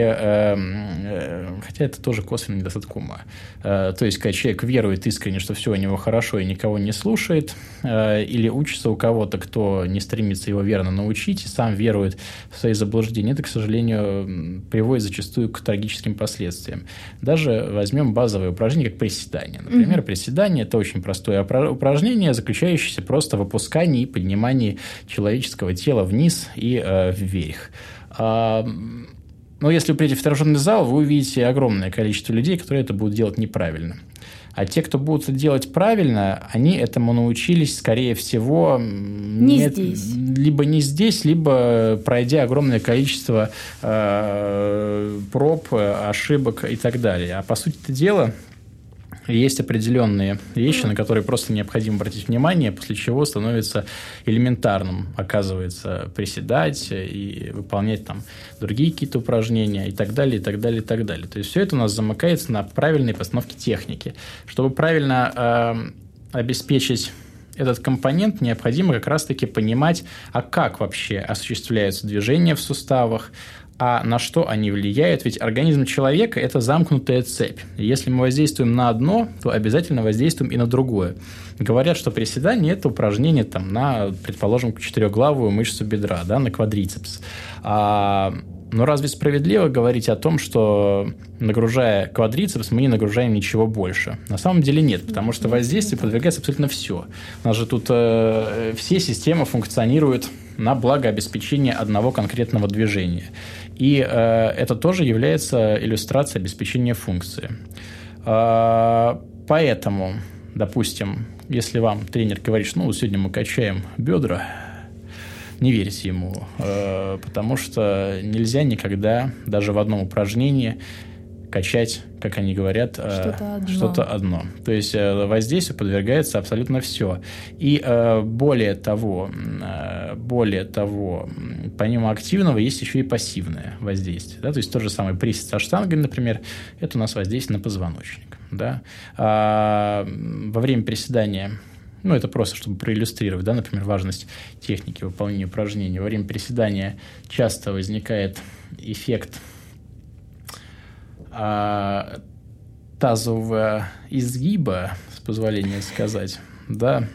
угу. хотя это тоже косвенный недостаток ума. То есть, когда человек верует искренне, что все у него хорошо и никого не слушает, или учится у кого-то, кто не стремится его верно научить, и сам верует в свои заблуждения, это, к сожалению, приводит зачастую зачастую к трагическим последствиям. Даже возьмем базовые упражнения, как приседание. Например, mm-hmm. приседание – это очень простое упражнение, заключающееся просто в опускании и поднимании человеческого тела вниз и э, вверх. А, но если вы придете в тренажерный зал, вы увидите огромное количество людей, которые это будут делать неправильно. А те, кто будут это делать правильно, они этому научились, скорее всего, не нет, здесь. либо не здесь, либо пройдя огромное количество э, проб, ошибок и так далее. А по сути дела, есть определенные вещи, на которые просто необходимо обратить внимание, после чего становится элементарным, оказывается, приседать и выполнять там другие какие-то упражнения и так далее, и так далее, и так далее. То есть все это у нас замыкается на правильной постановке техники. Чтобы правильно э, обеспечить этот компонент необходимо как раз-таки понимать, а как вообще осуществляются движения в суставах, а на что они влияют? Ведь организм человека – это замкнутая цепь. Если мы воздействуем на одно, то обязательно воздействуем и на другое. Говорят, что приседание – это упражнение там, на, предположим, четырехглавую мышцу бедра, да, на квадрицепс. А, но разве справедливо говорить о том, что нагружая квадрицепс, мы не нагружаем ничего больше? На самом деле нет, потому что воздействие подвергается абсолютно все. У нас же тут э, все системы функционируют на благо обеспечения одного конкретного движения. И э, это тоже является иллюстрацией обеспечения функции. Э, поэтому, допустим, если вам тренер говорит, что ну, сегодня мы качаем бедра, не верьте ему, э, потому что нельзя никогда даже в одном упражнении качать, как они говорят, э, что-то одно. Что одно. То есть э, воздействию подвергается абсолютно все. И э, более того, более того, помимо активного есть еще и пассивное воздействие. Да? То есть тот же самый присед со штангой, например, это у нас воздействие на позвоночник. Да? А во время приседания ну, это просто, чтобы проиллюстрировать, да, например, важность техники выполнения упражнений. Во время приседания часто возникает эффект а, тазового изгиба, с позволения сказать, да,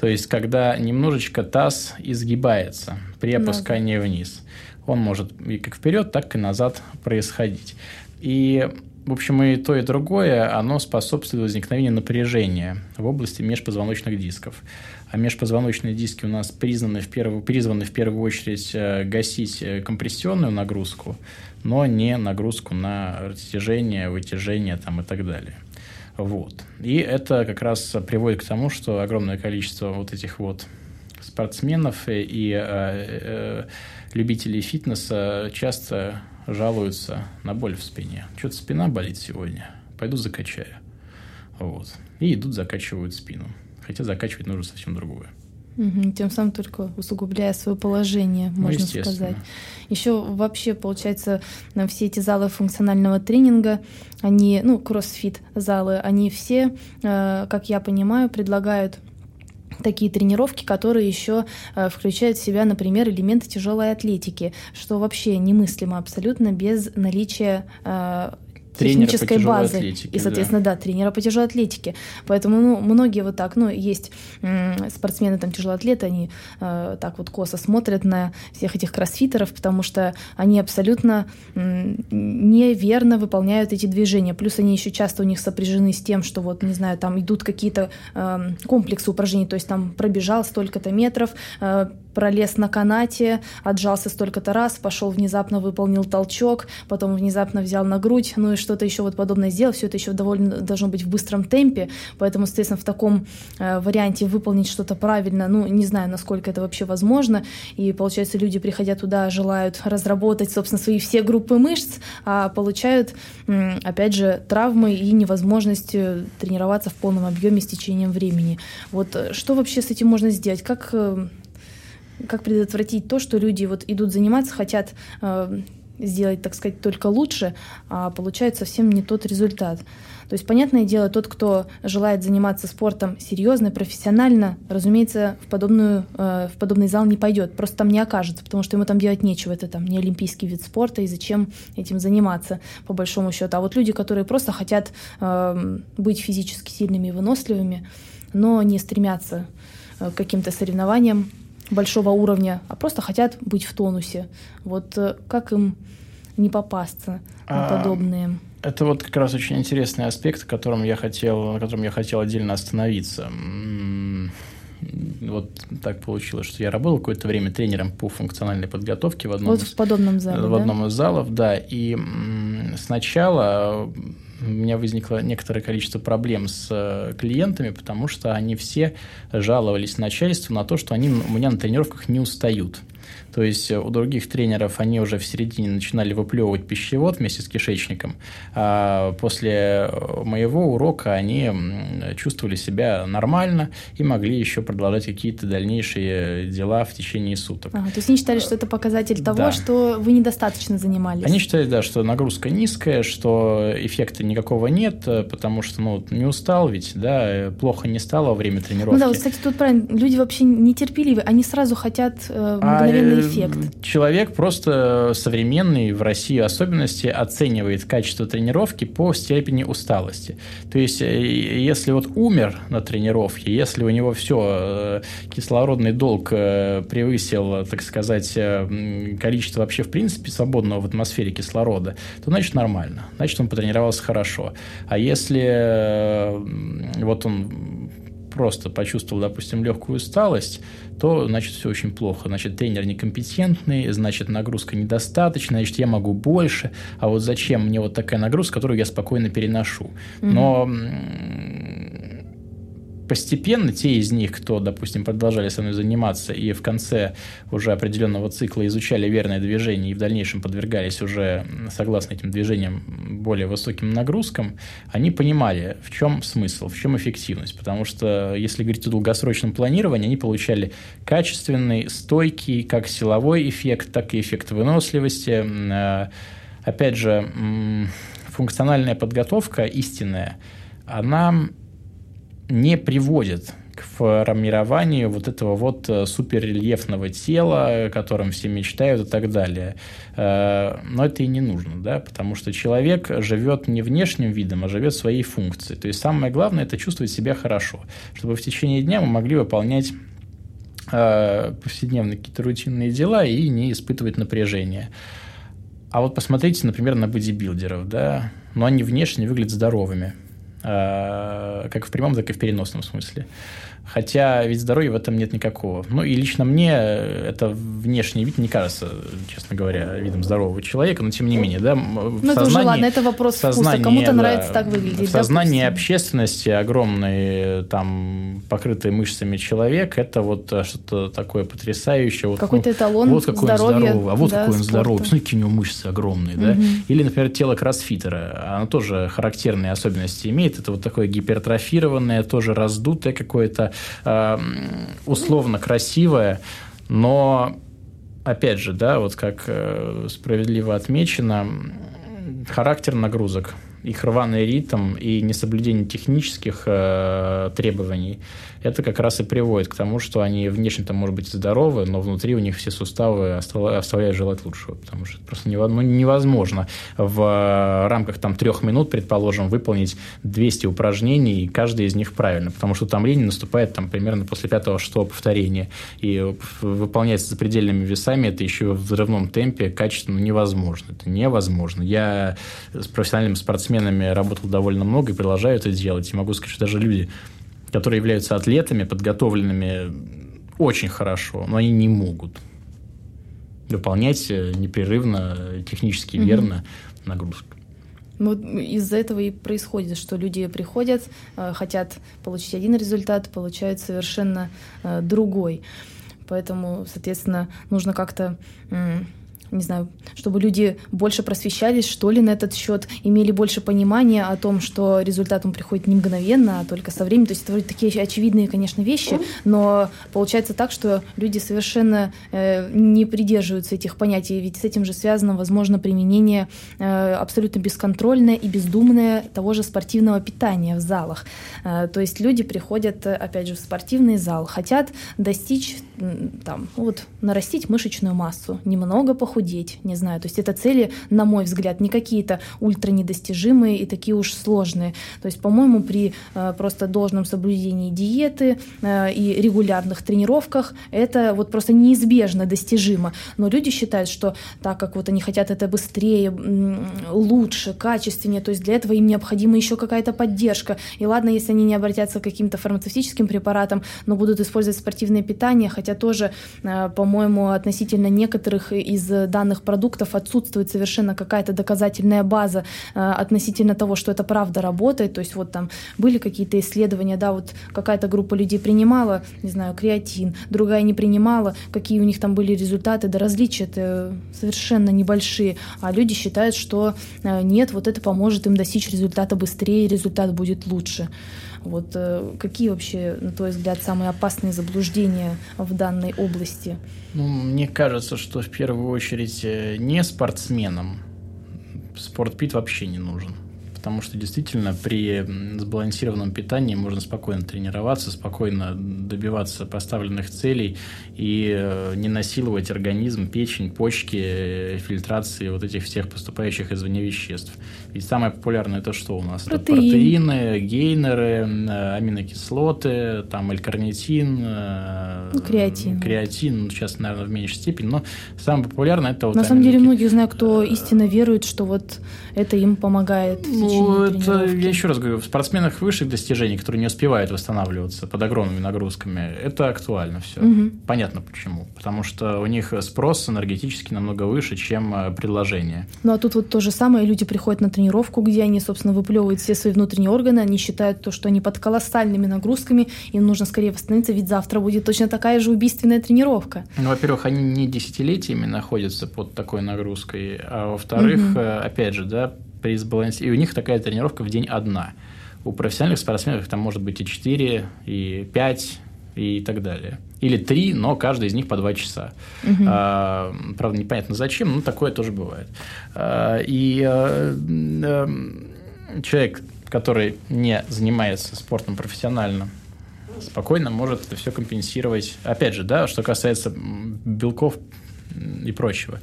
то есть когда немножечко таз изгибается при опускании вниз. Он может и как вперед, так и назад происходить. И в общем, и то, и другое, оно способствует возникновению напряжения в области межпозвоночных дисков. А межпозвоночные диски у нас признаны в первую, призваны в первую очередь э, гасить э, компрессионную нагрузку, но не нагрузку на растяжение, вытяжение там, и так далее. Вот. И это как раз приводит к тому, что огромное количество вот этих вот спортсменов и, и э, э, любителей фитнеса часто жалуются на боль в спине. Что-то спина болит сегодня, пойду закачаю. Вот. И идут, закачивают спину. Хотя закачивать нужно совсем другое. Угу, тем самым только усугубляя свое положение, ну, можно сказать. Еще вообще, получается, все эти залы функционального тренинга, они, ну, кроссфит залы, они все, э, как я понимаю, предлагают такие тренировки, которые еще э, включают в себя, например, элементы тяжелой атлетики, что вообще немыслимо абсолютно без наличия э, технической базы. Атлетике, и, соответственно, да. да, тренера по тяжелой атлетике. Поэтому, ну, многие вот так, ну, есть спортсмены, там, тяжелоатлеты, они э, так вот косо смотрят на всех этих кроссфитеров, потому что они абсолютно э, неверно выполняют эти движения. Плюс они еще часто у них сопряжены с тем, что вот, не знаю, там идут какие-то э, комплексы упражнений, то есть там пробежал столько-то метров, э, пролез на канате, отжался столько-то раз, пошел внезапно выполнил толчок, потом внезапно взял на грудь, ну и что-то еще вот подобное сделал. Все это еще довольно должно быть в быстром темпе, поэтому, соответственно, в таком э, варианте выполнить что-то правильно, ну, не знаю, насколько это вообще возможно. И получается, люди, приходя туда, желают разработать, собственно, свои все группы мышц, а получают, опять же, травмы и невозможность э, тренироваться в полном объеме с течением времени. Вот э, что вообще с этим можно сделать? Как э, как предотвратить то, что люди вот идут заниматься, хотят э, сделать, так сказать, только лучше, а получает совсем не тот результат. То есть, понятное дело, тот, кто желает заниматься спортом серьезно, профессионально, разумеется, в, подобную, э, в подобный зал не пойдет, просто там не окажется, потому что ему там делать нечего, это там не олимпийский вид спорта, и зачем этим заниматься, по большому счету. А вот люди, которые просто хотят э, быть физически сильными и выносливыми, но не стремятся э, к каким-то соревнованиям, большого уровня, а просто хотят быть в тонусе. Вот э, как им не попасться на а, подобные? Это вот как раз очень интересный аспект, котором я хотел, на котором я хотел отдельно остановиться. Вот так получилось, что я работал какое-то время тренером по функциональной подготовке в одном, вот в подобном зале, в одном да? из залов, да. И сначала у меня возникло некоторое количество проблем с э, клиентами, потому что они все жаловались начальству на то, что они у меня на тренировках не устают. То есть э, у других тренеров они уже в середине начинали выплевывать пищевод вместе с кишечником, а после э, моего урока они чувствовали себя нормально и могли еще продолжать какие-то дальнейшие дела в течение суток. Ага, то есть они считали, что это показатель того, да. что вы недостаточно занимались? Они считали, да, что нагрузка низкая, что эффекта никакого нет, э, потому что ну, не устал ведь, да, плохо не стало во время тренировки. Ну да, вот, кстати, тут правильно, люди вообще нетерпеливые, они сразу хотят э, мгновенный эффект. Человек просто современный в России особенности оценивает качество тренировки по степени усталости. То есть, э, если вот умер на тренировке, если у него все, э, кислородный долг э, превысил, так сказать, количество вообще в принципе свободного в атмосфере кислорода, то значит нормально, значит он потренировался хорошо. А если вот он просто почувствовал, допустим, легкую усталость, то, значит, все очень плохо. Значит, тренер некомпетентный, значит, нагрузка недостаточная, значит, я могу больше, а вот зачем мне вот такая нагрузка, которую я спокойно переношу. Но постепенно те из них, кто, допустим, продолжали со мной заниматься и в конце уже определенного цикла изучали верное движение и в дальнейшем подвергались уже, согласно этим движениям, более высоким нагрузкам, они понимали, в чем смысл, в чем эффективность. Потому что, если говорить о долгосрочном планировании, они получали качественный, стойкий, как силовой эффект, так и эффект выносливости. Э, опять же, функциональная подготовка истинная, она не приводит к формированию вот этого вот э, суперрельефного тела, о котором все мечтают и так далее. Э, но это и не нужно, да, потому что человек живет не внешним видом, а живет своей функцией. То есть самое главное – это чувствовать себя хорошо, чтобы в течение дня мы могли выполнять э, повседневные какие-то рутинные дела и не испытывать напряжения. А вот посмотрите, например, на бодибилдеров, да, но они внешне выглядят здоровыми – как в прямом, так и в переносном смысле. Хотя ведь здоровья в этом нет никакого. Ну и лично мне это внешний вид не кажется, честно говоря, видом здорового человека, но тем не менее, да. Ну это уже ладно, это вопрос вкуса. Кому-то да, нравится так выглядеть. В сознании допустим. общественности огромный, там, покрытый мышцами человек, это вот что-то такое потрясающее. Вот, Какой-то ну, эталон вот какой здоровья. Он здоровый, а вот да, какой он здоровый. Посмотрите, какие у него мышцы огромные, угу. да. Или, например, тело кроссфитера. Оно тоже характерные особенности имеет. Это вот такое гипертрофированное, тоже раздутое какое-то э, условно красивое, но опять же, да, вот как э, справедливо отмечено, характер нагрузок, их рваный ритм и несоблюдение технических э, требований – это как раз и приводит к тому, что они внешне там, может быть, здоровы, но внутри у них все суставы оставляют желать лучшего, потому что просто ну, невозможно. В э, рамках там трех минут, предположим, выполнить 200 упражнений, и каждый из них правильно, потому что утомление наступает там примерно после пятого шестого повторения, и выполнять с запредельными весами это еще в взрывном темпе качественно невозможно, это невозможно. Я с профессиональными спортсменами работал довольно много и продолжаю это делать, и могу сказать, что даже люди которые являются атлетами, подготовленными очень хорошо, но они не могут выполнять э, непрерывно, технически верно угу. нагрузку. Вот из-за этого и происходит, что люди приходят, э, хотят получить один результат, получают совершенно э, другой. Поэтому, соответственно, нужно как-то не знаю, чтобы люди больше просвещались, что ли, на этот счет, имели больше понимания о том, что результат он приходит не мгновенно, а только со временем. То есть это вроде такие очевидные, конечно, вещи, но получается так, что люди совершенно э, не придерживаются этих понятий, ведь с этим же связано, возможно, применение э, абсолютно бесконтрольное и бездумное того же спортивного питания в залах. Э, то есть люди приходят, опять же, в спортивный зал, хотят достичь, там, вот, нарастить мышечную массу, немного похудеть, похудеть, не знаю. То есть это цели, на мой взгляд, не какие-то ультра недостижимые и такие уж сложные. То есть, по-моему, при э, просто должном соблюдении диеты э, и регулярных тренировках это вот просто неизбежно достижимо. Но люди считают, что так как вот они хотят это быстрее, лучше, качественнее, то есть для этого им необходима еще какая-то поддержка. И ладно, если они не обратятся к каким-то фармацевтическим препаратам, но будут использовать спортивное питание, хотя тоже, э, по-моему, относительно некоторых из данных продуктов отсутствует совершенно какая-то доказательная база э, относительно того, что это правда работает. То есть вот там были какие-то исследования, да, вот какая-то группа людей принимала, не знаю, креатин, другая не принимала, какие у них там были результаты, да различия это совершенно небольшие. А люди считают, что э, нет, вот это поможет им достичь результата быстрее, результат будет лучше. Вот э, какие вообще, на твой взгляд, самые опасные заблуждения в данной области? Ну, мне кажется, что в первую очередь э, не спортсменам спортпит вообще не нужен потому что действительно при сбалансированном питании можно спокойно тренироваться, спокойно добиваться поставленных целей и э, не насиловать организм, печень, почки, фильтрации вот этих всех поступающих извне веществ. Ведь самое популярное это что у нас? Протеин. Это протеины, гейнеры, э, аминокислоты, там элькарнитин, ну, креатин. Креатин, ну, сейчас, наверное, в меньшей степени, но самое популярное это вот На самом деле многие знают, кто истинно верует, что вот это им помогает. Ну, ну, это, я еще раз говорю, в спортсменах высших достижений, которые не успевают восстанавливаться под огромными нагрузками, это актуально все. Угу. Понятно почему. Потому что у них спрос энергетически намного выше, чем э, предложение. Ну, а тут вот то же самое. Люди приходят на тренировку, где они, собственно, выплевывают все свои внутренние органы, они считают то, что они под колоссальными нагрузками, им нужно скорее восстановиться, ведь завтра будет точно такая же убийственная тренировка. Ну, во-первых, они не десятилетиями находятся под такой нагрузкой, а во-вторых, угу. опять же, да, при сбалансировании. И у них такая тренировка в день одна. У профессиональных спортсменов там может быть и 4, и 5, и так далее. Или 3, но каждый из них по 2 часа. Угу. А, правда, непонятно зачем, но такое тоже бывает. А, и а, а, человек, который не занимается спортом профессионально, спокойно может это все компенсировать. Опять же, да, что касается белков и прочего.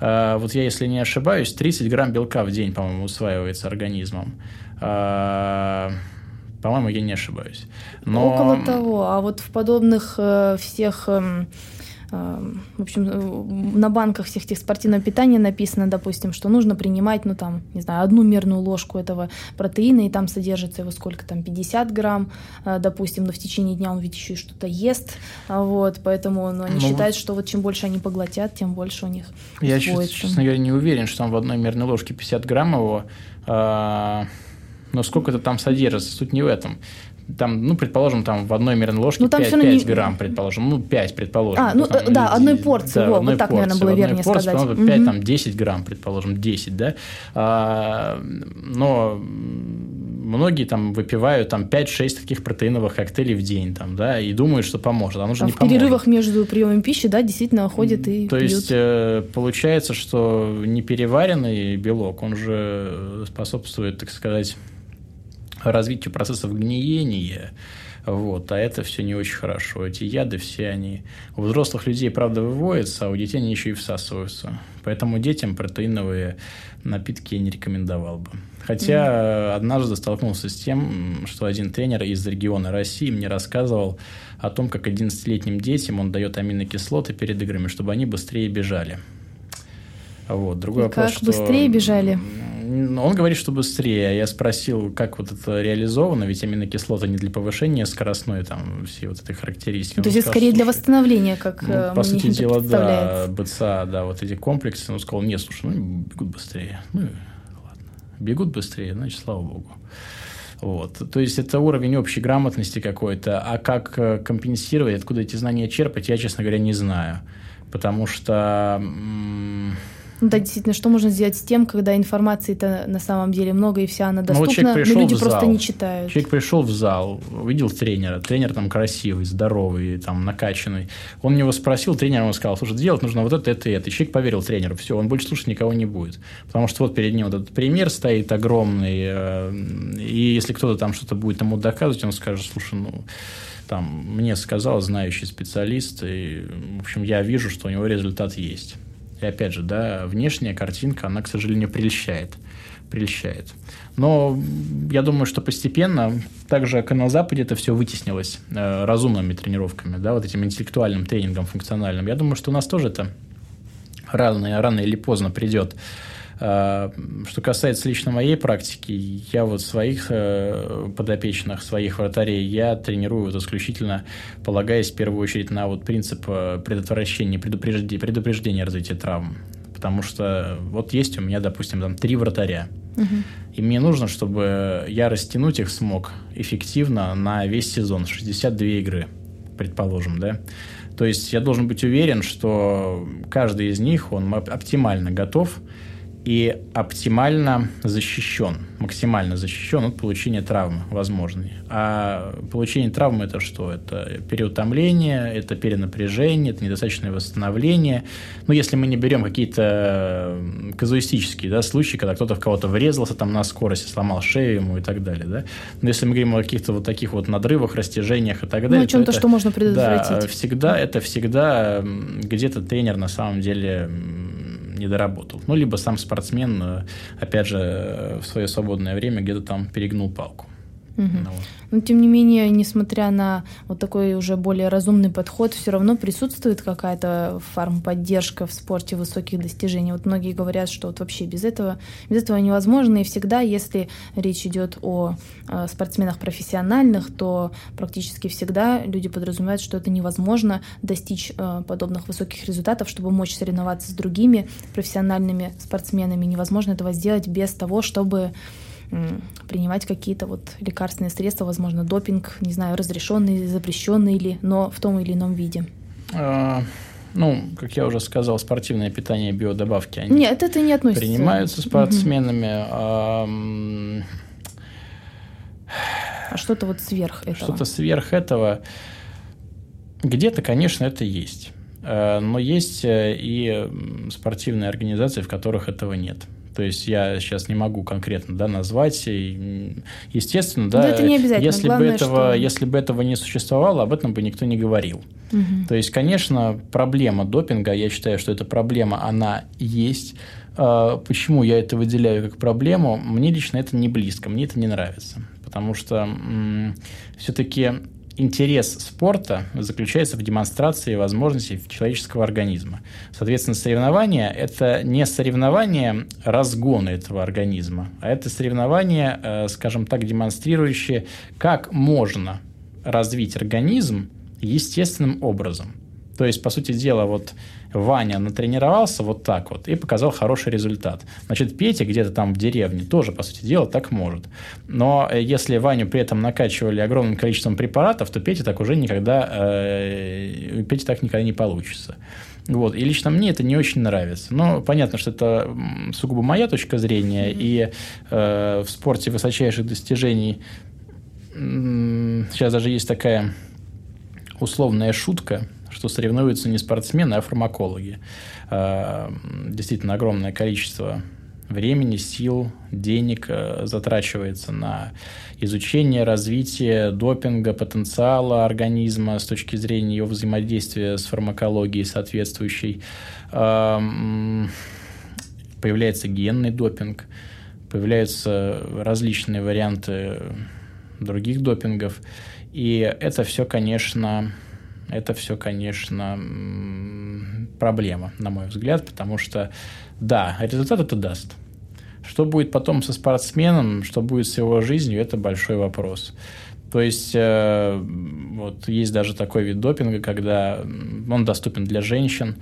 А, вот я, если не ошибаюсь, 30 грамм белка в день, по-моему, усваивается организмом. По-моему, я не ошибаюсь. Но... Около того. А вот в подобных э, всех эм, в общем, э, на банках всех этих спортивного питания написано, допустим, что нужно принимать, ну, там, не знаю, одну мерную ложку этого протеина, и там содержится его сколько там, 50 грамм, э, допустим, но в течение дня он ведь еще и что-то ест, а вот, поэтому ну, они ну, считают, что вот чем больше они поглотят, тем больше у них Я, честно говоря, не уверен, что там в одной мерной ложке 50 грамм его, а, но сколько это там содержится, суть не в этом там, ну, предположим, там в одной мерной ложке ну, 5, 5 не... грамм, предположим, ну, 5, предположим. А, ну, там, да, одной порции, да, во, одной вот так, порции, наверное, было вернее порции, сказать. Потом, 5, угу. там, 10 грамм, предположим, 10, да, а, но многие там выпивают там 5-6 таких протеиновых коктейлей в день, там, да, и думают, что поможет, оно же а не в поможет. перерывах между приемом пищи, да, действительно ходят и То пьют. есть, э, получается, что непереваренный белок, он же способствует, так сказать, развитию процессов гниения, вот, а это все не очень хорошо. Эти яды все они у взрослых людей, правда, выводятся, а у детей они еще и всасываются. Поэтому детям протеиновые напитки я не рекомендовал бы. Хотя mm-hmm. однажды столкнулся с тем, что один тренер из региона России мне рассказывал о том, как 11-летним детям он дает аминокислоты перед играми, чтобы они быстрее бежали. Вот. Другой И вопрос, как что... быстрее бежали? Он говорит, что быстрее. Я спросил, как вот это реализовано, ведь аминокислоты не для повышения скоростной, там, все вот этой характеристики. То есть это скорее для восстановления, как ну, э, По сути дела, да, БЦА, да, вот эти комплексы. Он сказал, нет, слушай, ну, бегут быстрее. Ну, ладно. Бегут быстрее, значит, слава богу. Вот. То есть это уровень общей грамотности какой-то, а как э, компенсировать, откуда эти знания черпать, я, честно говоря, не знаю. Потому что ну да, действительно, что можно сделать с тем, когда информации-то на самом деле много и вся она доступна, ну, вот но люди просто не читают. Человек пришел в зал, увидел тренера, тренер там красивый, здоровый, там накачанный. Он него спросил, тренер ему сказал, слушай, делать нужно вот это, это и это. И человек поверил тренеру, все, он больше слушать никого не будет. Потому что вот перед ним вот этот пример стоит огромный, э, и если кто-то там что-то будет ему доказывать, он скажет, слушай, ну, там, мне сказал знающий специалист, и, в общем, я вижу, что у него результат есть. И опять же, да, внешняя картинка, она, к сожалению, прельщает. Прельщает. Но я думаю, что постепенно, также как на Западе это все вытеснилось э, разумными тренировками, да, вот этим интеллектуальным тренингом функциональным. Я думаю, что у нас тоже это рано, рано или поздно придет. А, что касается лично моей практики, я вот своих э, подопечных, своих вратарей, я тренирую вот исключительно полагаясь в первую очередь на вот принцип э, предотвращения, предупреждения, предупреждения развития травм. Потому что вот есть у меня, допустим, там три вратаря. Угу. И мне нужно, чтобы я растянуть их смог эффективно на весь сезон, 62 игры, предположим, да. То есть я должен быть уверен, что каждый из них, он оптимально готов и оптимально защищен, максимально защищен от получения травмы возможной. А получение травмы это что? Это переутомление, это перенапряжение, это недостаточное восстановление. Ну, если мы не берем какие-то казуистические да, случаи, когда кто-то в кого-то врезался там на скорости, сломал шею ему и так далее. Да? Но если мы говорим о каких-то вот таких вот надрывах, растяжениях и так далее. Ну, о чем-то, что можно предотвратить. Да, всегда, это всегда где-то тренер на самом деле не доработал. Ну, либо сам спортсмен, э, опять же, э, в свое свободное время где-то там перегнул палку. Угу. Ну, вот. Но тем не менее, несмотря на вот такой уже более разумный подход, все равно присутствует какая-то фармподдержка в спорте высоких достижений. Вот многие говорят, что вот вообще без этого, без этого невозможно. И всегда, если речь идет о э, спортсменах профессиональных, то практически всегда люди подразумевают, что это невозможно достичь э, подобных высоких результатов, чтобы мочь соревноваться с другими профессиональными спортсменами. Невозможно этого сделать без того, чтобы принимать какие-то вот лекарственные средства, возможно, допинг, не знаю, разрешенный, запрещенный или, но в том или ином виде? А, ну, как я уже сказал, спортивное питание, биодобавки, они Нет, это не относится. принимаются спортсменами. Угу. А, а что-то вот сверх этого? Что-то сверх этого. Где-то, конечно, это есть. А, но есть э, и спортивные организации, в которых этого нет. То есть я сейчас не могу конкретно да, назвать. И, естественно, да, это не обязательно. Если, Главное, бы этого, что... если бы этого не существовало, об этом бы никто не говорил. Угу. То есть, конечно, проблема допинга, я считаю, что эта проблема, она есть. А, почему я это выделяю как проблему? Мне лично это не близко, мне это не нравится. Потому что все-таки интерес спорта заключается в демонстрации возможностей человеческого организма. Соответственно, соревнование – это не соревнование разгона этого организма, а это соревнование, э, скажем так, демонстрирующее, как можно развить организм естественным образом. То есть, по сути дела, вот Ваня натренировался вот так вот и показал хороший результат. Значит, Петя где-то там в деревне тоже, по сути дела, так может. Но э, если Ваню при этом накачивали огромным количеством препаратов, то Петя так уже никогда, э, Петя так никогда не получится. Вот. И лично мне это не очень нравится. Но понятно, что это сугубо моя точка зрения, mm-hmm. и э, в спорте высочайших достижений э, сейчас даже есть такая условная шутка, что соревнуются не спортсмены, а фармакологи. А, действительно, огромное количество времени, сил, денег э, затрачивается на изучение, развитие допинга, потенциала организма с точки зрения его взаимодействия с фармакологией соответствующей. А, появляется генный допинг, появляются различные варианты других допингов. И это все, конечно, это все, конечно, проблема, на мой взгляд, потому что, да, результат это даст. Что будет потом со спортсменом, что будет с его жизнью, это большой вопрос. То есть э, вот есть даже такой вид допинга, когда он доступен для женщин,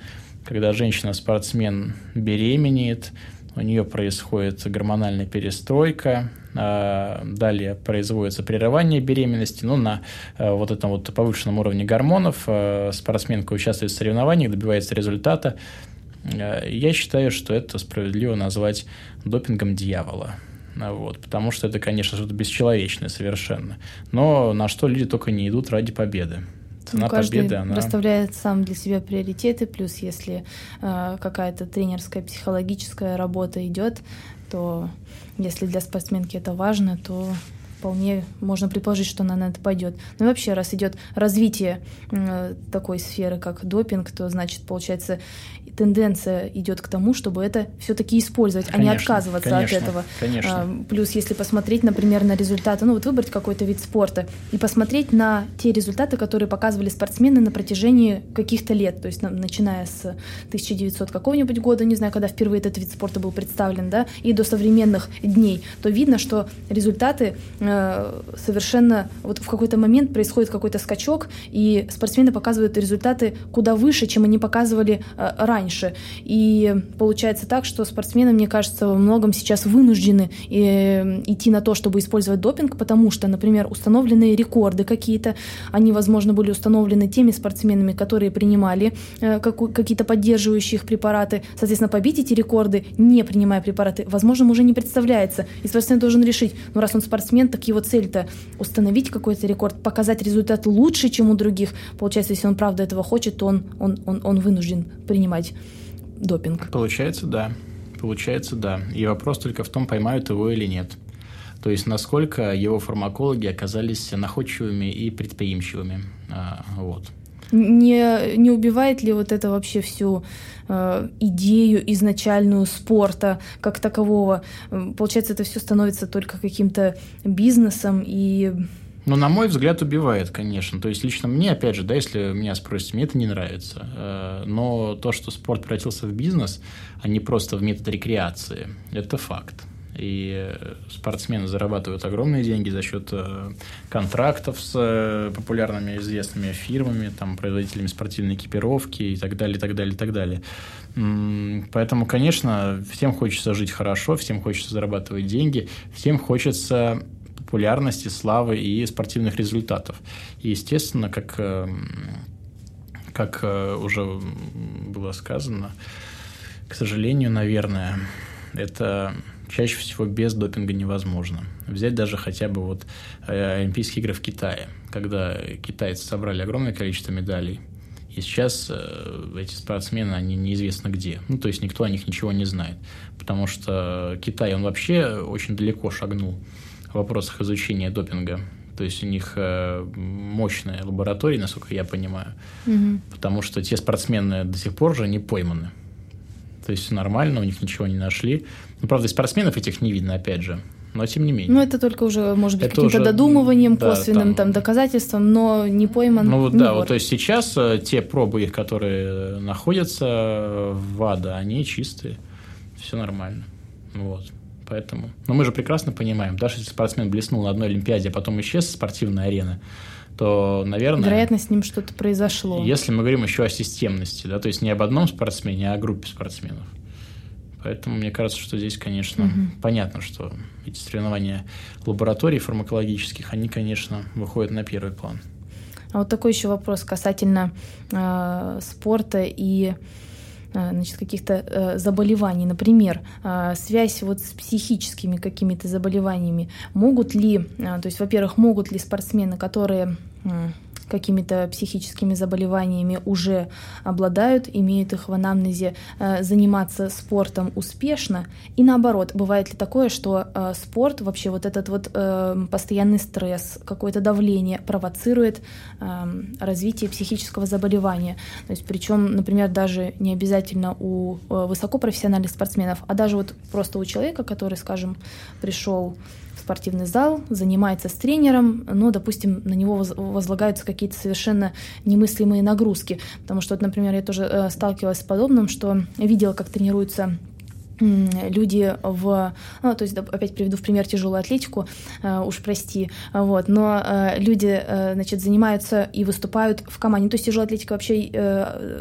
когда женщина-спортсмен беременеет, у нее происходит гормональная перестройка, а, далее производится прерывание беременности, ну, на э, вот этом вот повышенном уровне гормонов э, спортсменка участвует в соревнованиях, добивается результата. Э, я считаю, что это справедливо назвать допингом дьявола. Вот, потому что это, конечно, что-то бесчеловечное совершенно. Но на что люди только не идут ради победы. Цена ну, каждый победы, она... расставляет сам для себя приоритеты, плюс если э, какая-то тренерская, психологическая работа идет, то если для спортсменки это важно, то вполне можно предположить, что она на это пойдет. Ну вообще, раз идет развитие э, такой сферы, как допинг, то значит, получается, тенденция идет к тому, чтобы это все-таки использовать, конечно, а не отказываться конечно, от этого. Конечно. А, плюс, если посмотреть, например, на результаты, ну вот выбрать какой-то вид спорта и посмотреть на те результаты, которые показывали спортсмены на протяжении каких-то лет, то есть начиная с 1900 какого-нибудь года, не знаю, когда впервые этот вид спорта был представлен, да, и до современных дней, то видно, что результаты э, совершенно вот в какой-то момент происходит какой-то скачок, и спортсмены показывают результаты куда выше, чем они показывали э, раньше раньше. И получается так, что спортсмены, мне кажется, во многом сейчас вынуждены э, идти на то, чтобы использовать допинг, потому что, например, установленные рекорды какие-то, они, возможно, были установлены теми спортсменами, которые принимали э, какие-то поддерживающие их препараты. Соответственно, побить эти рекорды, не принимая препараты, возможно, уже не представляется. И спортсмен должен решить, ну раз он спортсмен, так его цель-то установить какой-то рекорд, показать результат лучше, чем у других. Получается, если он правда этого хочет, то он, он, он, он вынужден принимать допинг. Получается, да. Получается, да. И вопрос только в том, поймают его или нет. То есть, насколько его фармакологи оказались находчивыми и предприимчивыми. А, вот. Не, не убивает ли вот это вообще всю э, идею изначальную спорта как такового? Получается, это все становится только каким-то бизнесом и ну, на мой взгляд, убивает, конечно. То есть, лично мне, опять же, да, если меня спросите, мне это не нравится. Э, но то, что спорт превратился в бизнес, а не просто в метод рекреации, это факт. И спортсмены зарабатывают огромные деньги за счет э, контрактов с э, популярными известными фирмами, там, производителями спортивной экипировки и так далее, и так далее, и так далее. Поэтому, конечно, всем хочется жить хорошо, всем хочется зарабатывать деньги, всем хочется популярности, славы и спортивных результатов. И, естественно, как, э, как э, уже было сказано, к сожалению, наверное, это чаще всего без допинга невозможно. Взять даже хотя бы вот э, Олимпийские игры в Китае, когда китайцы собрали огромное количество медалей, и сейчас эти спортсмены, они неизвестно где. Ну, то есть никто о них ничего не знает. Потому что Китай, он вообще очень далеко шагнул в вопросах изучения допинга. То есть у них э, мощная лаборатория, насколько я понимаю, угу. потому что те спортсмены до сих пор же не пойманы. То есть нормально, у них ничего не нашли. Ну, правда, спортсменов этих не видно, опять же. Но тем не менее. Ну, это только уже, может быть, каким-то уже, додумыванием, да, косвенным там, там доказательством, но не пойман. Ну вот да, вот то есть сейчас э, те пробы их, которые находятся в АДА, они чистые. Все нормально. Вот. Поэтому. Но мы же прекрасно понимаем, даже если спортсмен блеснул на одной Олимпиаде, а потом исчез с спортивной арены, то, наверное... Вероятно, с ним что-то произошло. Если мы говорим еще о системности, да, то есть не об одном спортсмене, а о группе спортсменов. Поэтому мне кажется, что здесь, конечно, угу. понятно, что эти соревнования лабораторий фармакологических, они, конечно, выходят на первый план. А вот такой еще вопрос касательно э, спорта и значит, каких-то э, заболеваний, например, э, связь вот с психическими какими-то заболеваниями, могут ли, то есть, во-первых, могут ли спортсмены, которые какими-то психическими заболеваниями уже обладают, имеют их в анамнезе, э, заниматься спортом успешно. И наоборот, бывает ли такое, что э, спорт, вообще вот этот вот э, постоянный стресс, какое-то давление провоцирует развитие психического заболевания. То есть причем, например, даже не обязательно у высокопрофессиональных спортсменов, а даже вот просто у человека, который, скажем, пришел спортивный зал, занимается с тренером, но, допустим, на него возлагаются какие-то совершенно немыслимые нагрузки. Потому что, вот, например, я тоже э, сталкивалась с подобным, что видела, как тренируются люди в, ну, то есть опять приведу в пример тяжелую атлетику, э, уж прости, вот, но э, люди, э, значит, занимаются и выступают в команде, то есть тяжелая атлетика вообще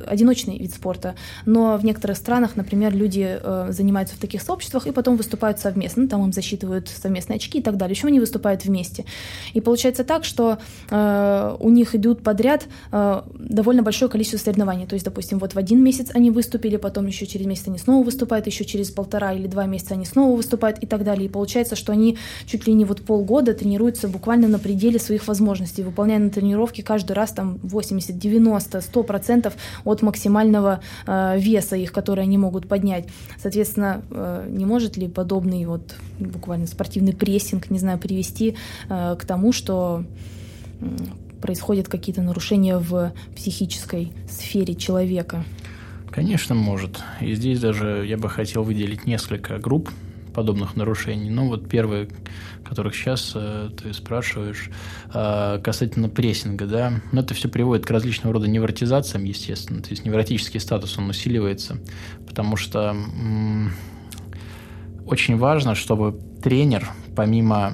одиночный вид спорта, но в некоторых странах, например, люди занимаются в таких сообществах и потом выступают совместно, там им засчитывают совместные очки и так далее, еще они выступают вместе, и получается так, что у них идут подряд довольно большое количество соревнований, то есть, допустим, вот в один месяц они выступили, потом еще через месяц они снова выступают, еще через через полтора или два месяца они снова выступают и так далее. И получается, что они чуть ли не вот полгода тренируются буквально на пределе своих возможностей, выполняя на тренировке каждый раз там 80, 90, 100 процентов от максимального э, веса их, который они могут поднять. Соответственно, э, не может ли подобный вот буквально спортивный прессинг, не знаю, привести э, к тому, что происходят какие-то нарушения в психической сфере человека? Конечно, может. И здесь даже я бы хотел выделить несколько групп подобных нарушений. Ну, вот первые, которых сейчас э, ты спрашиваешь, э, касательно прессинга, да, ну, это все приводит к различного рода невротизациям, естественно, то есть невротический статус, он усиливается, потому что м- очень важно, чтобы тренер, помимо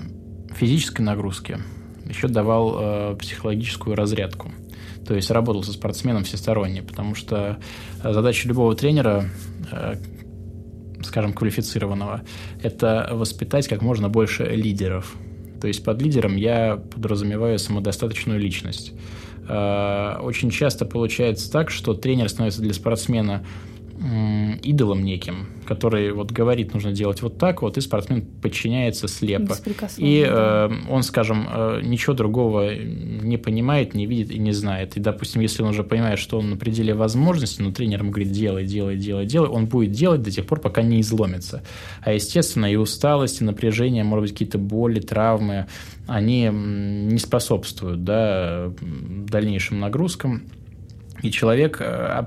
физической нагрузки, еще давал э, психологическую разрядку – то есть работал со спортсменом всесторонне, потому что э, задача любого тренера, э, скажем, квалифицированного, это воспитать как можно больше лидеров. То есть под лидером я подразумеваю самодостаточную личность. Э, очень часто получается так, что тренер становится для спортсмена идолом неким, который вот говорит, нужно делать вот так вот, и спортсмен подчиняется слепо. И э, он, скажем, э, ничего другого не понимает, не видит и не знает. И, допустим, если он уже понимает, что он на пределе возможностей, но тренер ему говорит, делай, делай, делай, делай, он будет делать до тех пор, пока не изломится. А, естественно, и усталость, и напряжение, может быть, какие-то боли, травмы, они не способствуют да, дальнейшим нагрузкам. И человек э,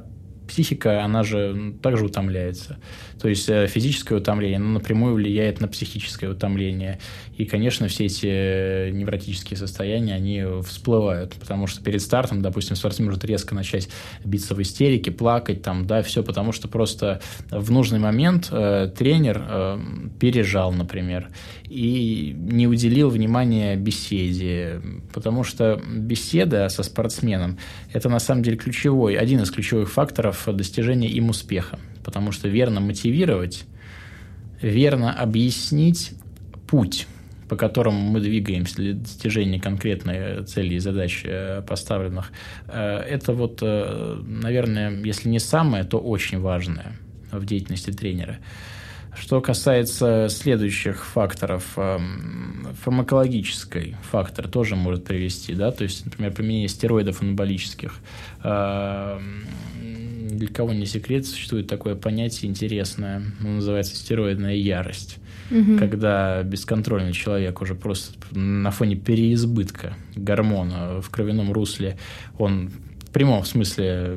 психика, она же также утомляется. То есть э, физическое утомление оно напрямую влияет на психическое утомление. И, конечно, все эти э, невротические состояния, они всплывают, потому что перед стартом, допустим, спортсмен может резко начать биться в истерике, плакать, там, да, все потому что просто в нужный момент э, тренер э, пережал, например, и не уделил внимания беседе, потому что беседа со спортсменом – это на самом деле ключевой, один из ключевых факторов достижения им успеха, потому что верно мотивировать, верно объяснить путь, по которому мы двигаемся для достижения конкретной цели и задач э, поставленных, э, это вот, э, наверное, если не самое, то очень важное в деятельности тренера. Что касается следующих факторов, фармакологический фактор тоже может привести, да, то есть, например, применение стероидов анаболических. Эм, для кого не секрет, существует такое понятие интересное, оно называется стероидная ярость. Угу. Когда бесконтрольный человек уже просто на фоне переизбытка гормона в кровяном русле, он прямом смысле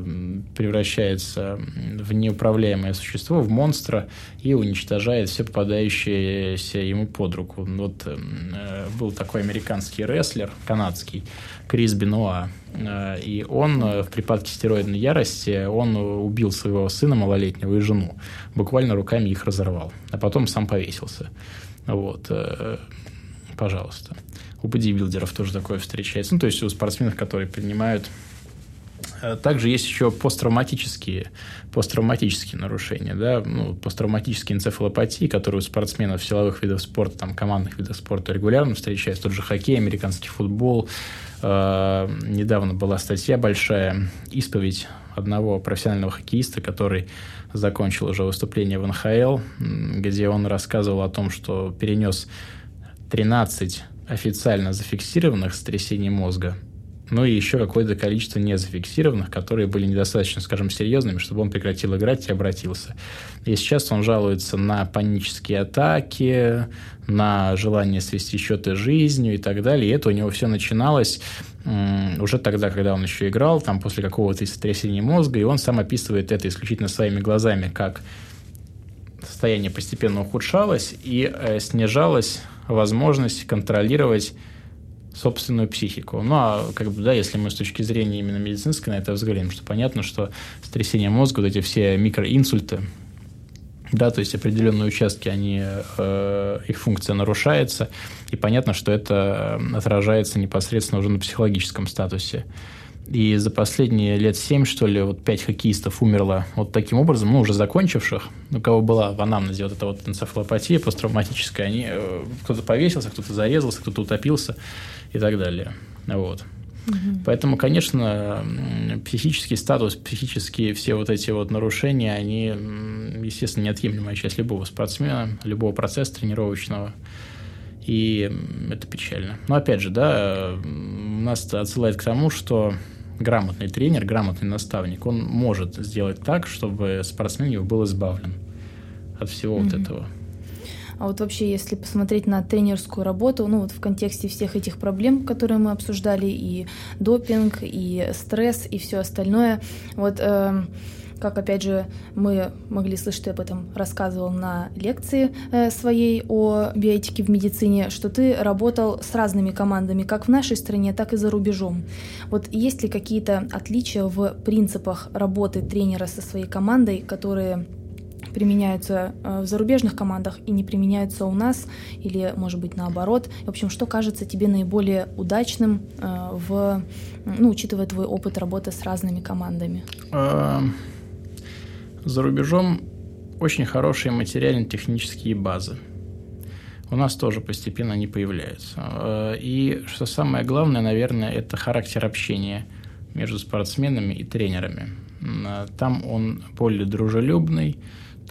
превращается в неуправляемое существо, в монстра и уничтожает все попадающееся ему под руку. Вот э, был такой американский рестлер, канадский, Крис Бенуа, э, и он э, в припадке стероидной ярости, он убил своего сына малолетнего и жену, буквально руками их разорвал, а потом сам повесился. Вот, э, пожалуйста. У бодибилдеров тоже такое встречается. Ну, то есть у спортсменов, которые принимают Э, также есть еще посттравматические, посттравматические нарушения, да, ну, посттравматические энцефалопатии, которые у спортсменов силовых видов спорта, там, командных видов спорта регулярно встречаются. Тот же хоккей, американский футбол. Э, недавно была статья большая, исповедь одного профессионального хоккеиста, который закончил уже выступление в НХЛ, где он рассказывал о том, что перенес 13 официально зафиксированных сотрясений мозга ну и еще какое-то количество незафиксированных, которые были недостаточно, скажем, серьезными, чтобы он прекратил играть и обратился. И сейчас он жалуется на панические атаки, на желание свести счеты жизнью и так далее. И это у него все начиналось уже тогда, когда он еще играл, там после какого-то сотрясения мозга, и он сам описывает это исключительно своими глазами, как состояние постепенно ухудшалось и э, снижалась возможность контролировать собственную психику. Ну, а как бы, да, если мы с точки зрения именно медицинской на это взглянем, что понятно, что сотрясение мозга, вот эти все микроинсульты, да, то есть определенные участки, они, э, их функция нарушается, и понятно, что это отражается непосредственно уже на психологическом статусе. И за последние лет семь, что ли, вот пять хоккеистов умерло вот таким образом, ну, уже закончивших, у кого была в анамнезе вот эта вот энцефалопатия посттравматическая, они, э, кто-то повесился, кто-то зарезался, кто-то утопился и так далее. Вот. Угу. Поэтому, конечно, психический статус, психические все вот эти вот нарушения, они, естественно, неотъемлемая часть любого спортсмена, любого процесса тренировочного. И это печально. Но опять же, да, нас это отсылает к тому, что грамотный тренер, грамотный наставник, он может сделать так, чтобы спортсмен его был избавлен от всего mm-hmm. вот этого. А вот вообще, если посмотреть на тренерскую работу, ну вот в контексте всех этих проблем, которые мы обсуждали, и допинг, и стресс, и все остальное, вот э, как, опять же, мы могли слышать, ты об этом рассказывал на лекции э, своей о биотике в медицине, что ты работал с разными командами, как в нашей стране, так и за рубежом. Вот есть ли какие-то отличия в принципах работы тренера со своей командой, которые применяются э, в зарубежных командах и не применяются у нас, или, может быть, наоборот. В общем, что кажется тебе наиболее удачным, э, в, ну, учитывая твой опыт работы с разными командами? Эм, за рубежом очень хорошие материально-технические базы. У нас тоже постепенно они появляются. Э, и что самое главное, наверное, это характер общения между спортсменами и тренерами. Там он более дружелюбный,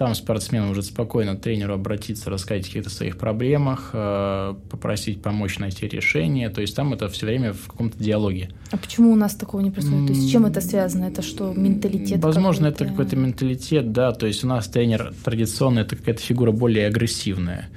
там спортсмен может спокойно тренеру обратиться, рассказать о каких-то своих проблемах, э, попросить помочь найти решение. То есть там это все время в каком-то диалоге. А почему у нас такого не происходит? То есть с чем это связано? Это что, менталитет? Возможно, какой-то? это какой-то менталитет, да. То есть у нас тренер традиционно это какая-то фигура более агрессивная.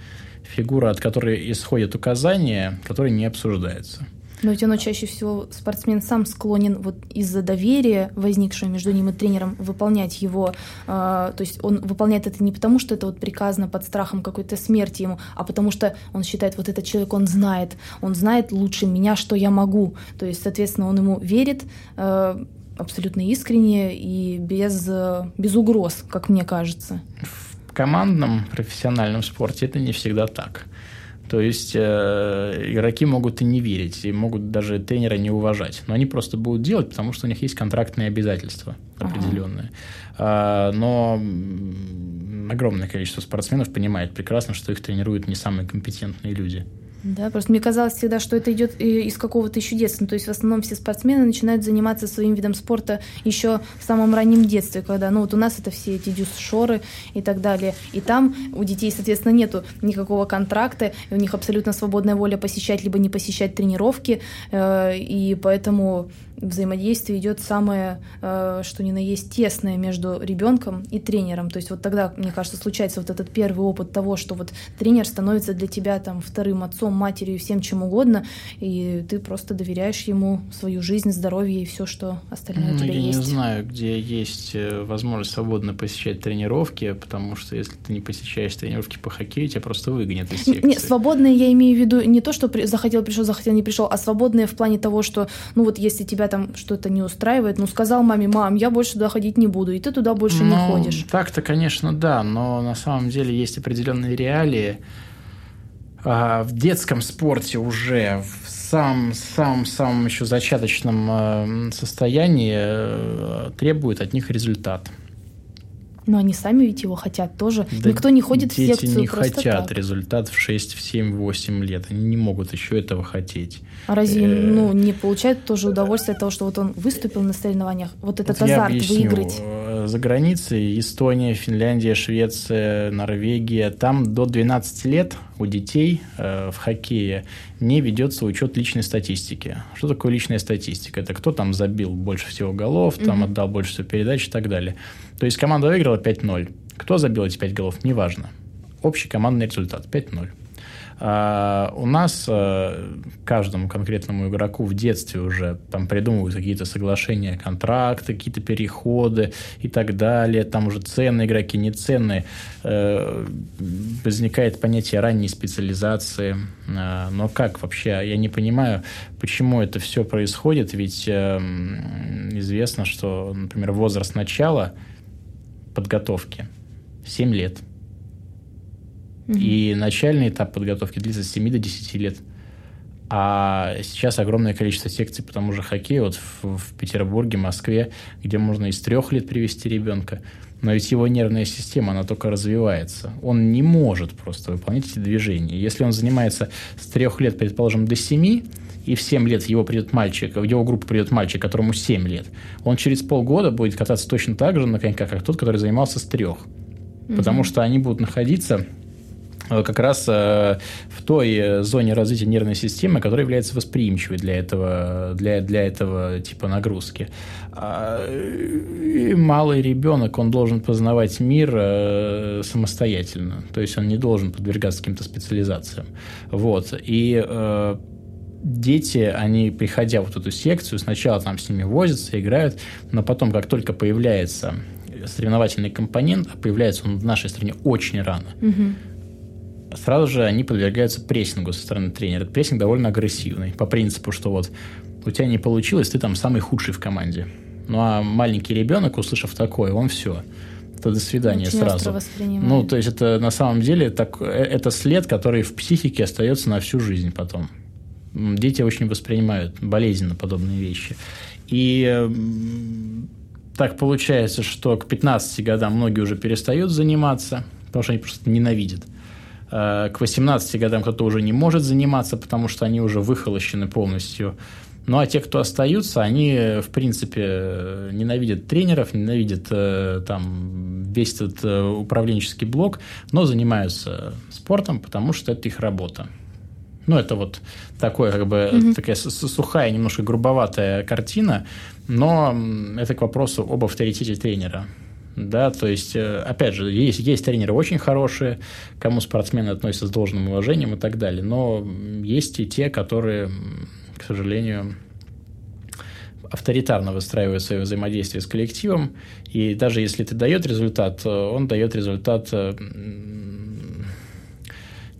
Фигура, от которой исходят указания, которые не обсуждаются. Но ведь оно чаще всего спортсмен сам склонен вот из-за доверия, возникшего между ним и тренером, выполнять его. Э, то есть он выполняет это не потому, что это вот приказано под страхом какой-то смерти ему, а потому что он считает, вот этот человек, он знает, он знает лучше меня, что я могу. То есть, соответственно, он ему верит, э, абсолютно искренне и без, без угроз, как мне кажется. В командном профессиональном спорте это не всегда так. То есть э, игроки могут и не верить, и могут даже тренера не уважать. Но они просто будут делать, потому что у них есть контрактные обязательства определенные. Ага. А, но огромное количество спортсменов понимает прекрасно, что их тренируют не самые компетентные люди. Да, просто мне казалось всегда, что это идет из какого-то еще детства. То есть в основном все спортсмены начинают заниматься своим видом спорта еще в самом раннем детстве, когда, ну вот у нас это все эти дюс-шоры и так далее. И там у детей, соответственно, нету никакого контракта, у них абсолютно свободная воля посещать либо не посещать тренировки, э, и поэтому взаимодействие идет самое, э, что ни на есть, тесное между ребенком и тренером. То есть вот тогда, мне кажется, случается вот этот первый опыт того, что вот тренер становится для тебя там вторым отцом, матерью, всем чем угодно, и ты просто доверяешь ему свою жизнь, здоровье и все, что остальное ну, у тебя я есть. Я не знаю, где есть э, возможность свободно посещать тренировки, потому что если ты не посещаешь тренировки по хоккею, тебя просто выгонят из секции. Нет, свободные я имею в виду не то, что захотел, пришел, захотел, не пришел, а свободные в плане того, что, ну вот если тебя там что-то не устраивает, ну сказал маме, мам, я больше туда ходить не буду, и ты туда больше ну, не ходишь. Так-то, конечно, да, но на самом деле есть определенные реалии. А, в детском спорте уже в самом самом самом еще зачаточном э, состоянии э, требует от них результат. Но они сами ведь его хотят тоже. Да Никто не ходит дети в секцию не хотят так. результат в 6, в 7, 8 лет. Они не могут еще этого хотеть. А разве э, ну, не получают тоже удовольствие от того, что вот он выступил на соревнованиях? Вот этот вот азарт объясню. выиграть. Э, за границей Эстония, Финляндия, Швеция, Норвегия, там до 12 лет у детей э, в хоккее не ведется учет личной статистики. Что такое личная статистика? Это кто там забил больше всего голов, там mm отдал больше всего передач и так далее. То есть команда выиграла 5-0. Кто забил эти 5 голов, неважно. Общий командный результат 5-0. А у нас э, каждому конкретному игроку в детстве уже там придумывают какие-то соглашения, контракты, какие-то переходы и так далее. Там уже ценные игроки, неценные. Э, возникает понятие ранней специализации. Э, но как вообще? Я не понимаю, почему это все происходит. Ведь известно, что, например, возраст начала подготовки 7 лет – Угу. И начальный этап подготовки длится с 7 до 10 лет. А сейчас огромное количество секций по тому же хоккею вот в, в Петербурге, Москве, где можно из трех лет привести ребенка. Но ведь его нервная система, она только развивается. Он не может просто выполнять эти движения. Если он занимается с трех лет, предположим, до семи, и в 7 лет его придет мальчик, в его группу придет мальчик, которому 7 лет, он через полгода будет кататься точно так же на коньках, как тот, который занимался с трех. Угу. Потому что они будут находиться как раз э, в той э, зоне развития нервной системы, которая является восприимчивой для этого, для, для этого типа нагрузки. А, и малый ребенок, он должен познавать мир самостоятельно, то есть он не должен подвергаться каким-то специализациям. Вот. И дети, они, приходя в вот эту секцию, сначала там с ними возятся, играют, но потом, как только появляется соревновательный компонент, а появляется он в нашей стране очень рано, угу сразу же они подвергаются прессингу со стороны тренера. Этот прессинг довольно агрессивный, по принципу, что вот у тебя не получилось, ты там самый худший в команде. Ну а маленький ребенок, услышав такое, он все. Это до свидания Очень сразу. Ну, то есть это на самом деле так, э, это след, который в психике остается на всю жизнь потом. Дети очень воспринимают болезненно подобные вещи. И так получается, что к 15 годам многие уже перестают заниматься, потому что они просто ненавидят. Э, к 18 годам кто-то уже не может заниматься, потому что они уже выхолощены полностью. Ну а те, кто остаются, они, в принципе, ненавидят тренеров, ненавидят э, там весь этот э, управленческий блок, но занимаются спортом, потому что это их работа. Ну, это вот такое, как бы, mm-hmm. такая сухая, немножко грубоватая картина, но это к вопросу об авторитете тренера да, то есть, э, опять же, есть, есть тренеры очень хорошие, кому спортсмены относятся с должным уважением и так далее, но есть и те, которые, к сожалению, авторитарно выстраивают свое взаимодействие с коллективом, и даже если ты дает результат, э, он дает результат э,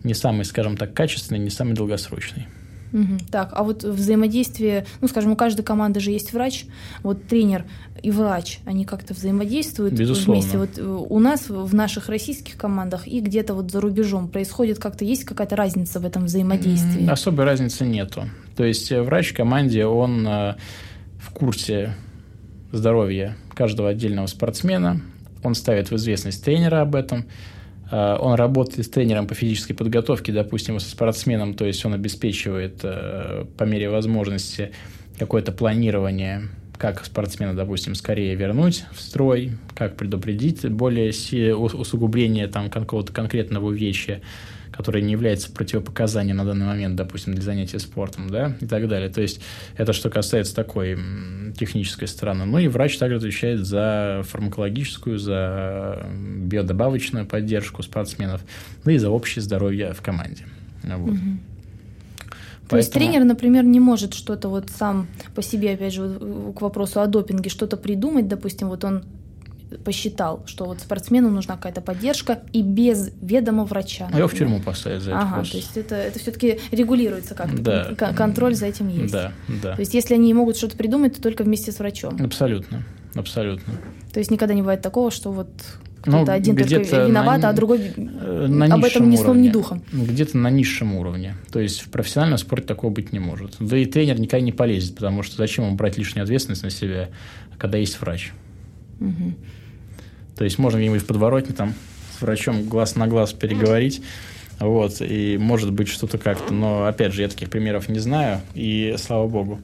не самый, скажем так, качественный, не самый долгосрочный. Угу. Так, а вот взаимодействие, ну, скажем, у каждой команды же есть врач, вот тренер и врач, они как-то взаимодействуют Безусловно. вместе. Вот э, у нас в наших российских командах и где-то вот за рубежом происходит как-то, есть какая-то разница в этом взаимодействии? Особой разницы нету. То есть э, врач в команде, он э, в курсе здоровья каждого отдельного спортсмена, он ставит в известность тренера об этом, он работает с тренером по физической подготовке, допустим, со спортсменом, то есть он обеспечивает э, по мере возможности какое-то планирование, как спортсмена, допустим, скорее вернуть в строй, как предупредить более усугубление там какого-то конкретного увечья, которое не является противопоказанием на данный момент, допустим, для занятия спортом, да, и так далее. То есть это что касается такой технической стороны. Ну и врач также отвечает за фармакологическую, за биодобавочную поддержку спортсменов, ну и за общее здоровье в команде. Вот. Угу. Поэтому... То есть тренер, например, не может что-то вот сам по себе, опять же, к вопросу о допинге, что-то придумать, допустим, вот он посчитал, что вот спортсмену нужна какая-то поддержка и без ведома врача. А его в тюрьму поставят за это. Ага, просто. то есть это, это все-таки регулируется как-то. Да. Контроль за этим есть. Да, да. То есть если они могут что-то придумать, то только вместе с врачом. Абсолютно, абсолютно. То есть никогда не бывает такого, что вот кто-то ну, один только виноват, на, а другой э, на об этом ни словом, ни духом. Где-то на низшем уровне. То есть в профессиональном спорте такого быть не может. Да и тренер никогда не полезет, потому что зачем ему брать лишнюю ответственность на себя, когда есть врач. Угу. То есть можно где-нибудь в подворотне там с врачом глаз на глаз переговорить. Вот, и может быть что-то как-то. Но, опять же, я таких примеров не знаю. И слава богу.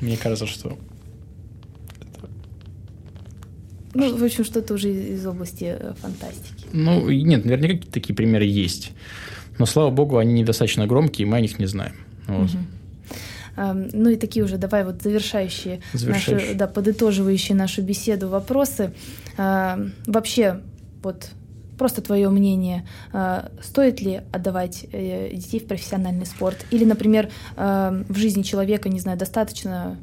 Мне кажется, что... Ну, в общем, что-то уже из области э, фантастики. Ну, нет, наверняка какие-то такие примеры есть. Но, слава богу, они недостаточно громкие, и мы о них не знаем. Вот. Угу. Ну и такие уже, давай вот завершающие, завершающие. Наши, да, подытоживающие нашу беседу вопросы. Вообще, вот просто твое мнение, а, стоит ли отдавать э, детей в профессиональный спорт? Или, например, в жизни человека, не знаю, достаточно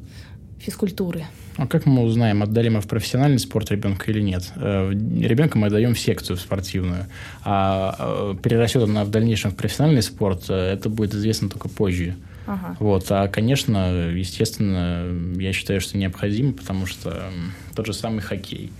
физкультуры? А как мы узнаем, отдали мы в профессиональный спорт ребенка или нет? Э, ребенка мы отдаем в секцию спортивную, а э, перерастет она в дальнейшем в профессиональный спорт, это будет известно только позже. Ага. Вот, а, конечно, естественно, я считаю, что необходимо, потому что тот же самый хоккей,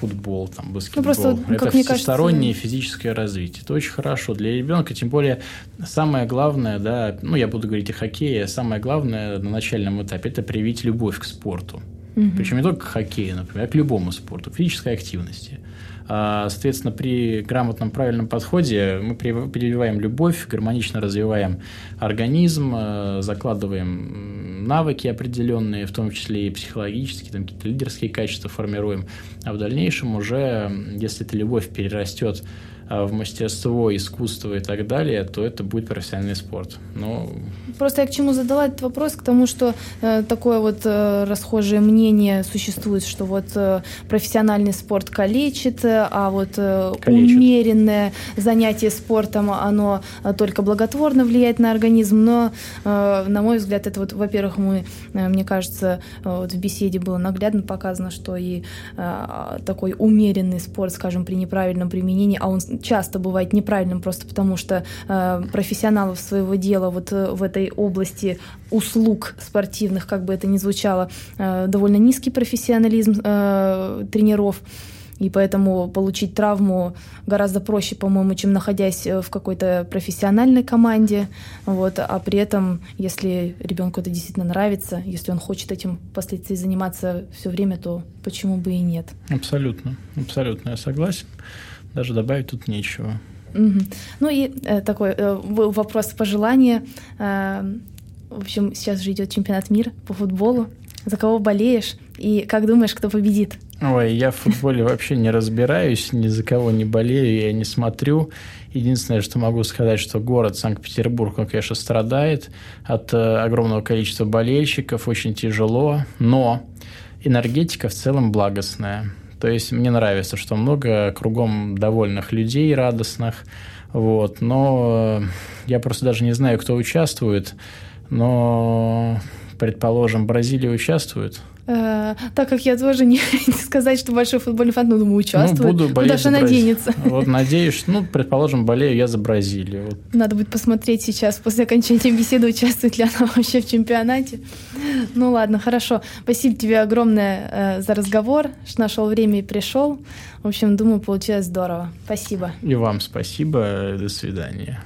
футбол, там, баскетбол. Ну, просто, это как всестороннее кажется... физическое развитие. Это очень хорошо для ребенка, тем более самое главное, да, ну, я буду говорить о хоккее, самое главное на начальном этапе – это привить любовь к спорту. Угу. Причем не только к хоккею, например, а к любому спорту, к физической активности. А, соответственно, при грамотном, правильном подходе мы прививаем любовь, гармонично развиваем организм, э, закладываем навыки определенные, в том числе и психологические, там какие-то лидерские качества формируем. А в дальнейшем уже, если эта любовь перерастет в мастерство, искусство и так далее, то это будет профессиональный спорт. Но... Просто я к чему задала этот вопрос, к тому, что э, такое вот э, расхожее мнение существует, что вот э, профессиональный спорт калечит, э, а вот э, умеренное занятие спортом, оно э, только благотворно влияет на организм, но, э, на мой взгляд, это вот, во-первых, мы, э, мне кажется, э, вот в беседе было наглядно показано, что и э, такой умеренный спорт, скажем, при неправильном применении, а он часто бывает неправильным просто потому, что э, профессионалов своего дела вот э, в этой области услуг спортивных, как бы это ни звучало, э, довольно низкий профессионализм э, тренеров. И поэтому получить травму гораздо проще, по-моему, чем находясь э, в какой-то профессиональной команде. Вот. А при этом, если ребенку это действительно нравится, если он хочет этим впоследствии заниматься все время, то почему бы и нет? Абсолютно, абсолютно, я согласен. Даже добавить тут нечего. Угу. Ну и э, такой э, вопрос пожелания. Э, в общем, сейчас же идет чемпионат мира по футболу. За кого болеешь и как думаешь, кто победит? Ой, я в футболе вообще не разбираюсь, ни за кого не болею, я не смотрю. Единственное, что могу сказать, что город Санкт-Петербург, он, конечно, страдает от э, огромного количества болельщиков, очень тяжело, но энергетика в целом благостная. То есть мне нравится, что много кругом довольных людей, радостных. Вот. Но я просто даже не знаю, кто участвует. Но, предположим, Бразилия участвует – Э, так как я тоже не, не сказать, что большой футбольный фан, но думаю, участвую. Ну, буду болеть Даша наденется. Вот, надеюсь, ну, предположим, болею я за Бразилию. Вот. Надо будет посмотреть сейчас, после окончания беседы, участвует ли она вообще в чемпионате. Ну, ладно, хорошо. Спасибо тебе огромное э, за разговор, что нашел время и пришел. В общем, думаю, получилось здорово. Спасибо. И вам спасибо. До свидания.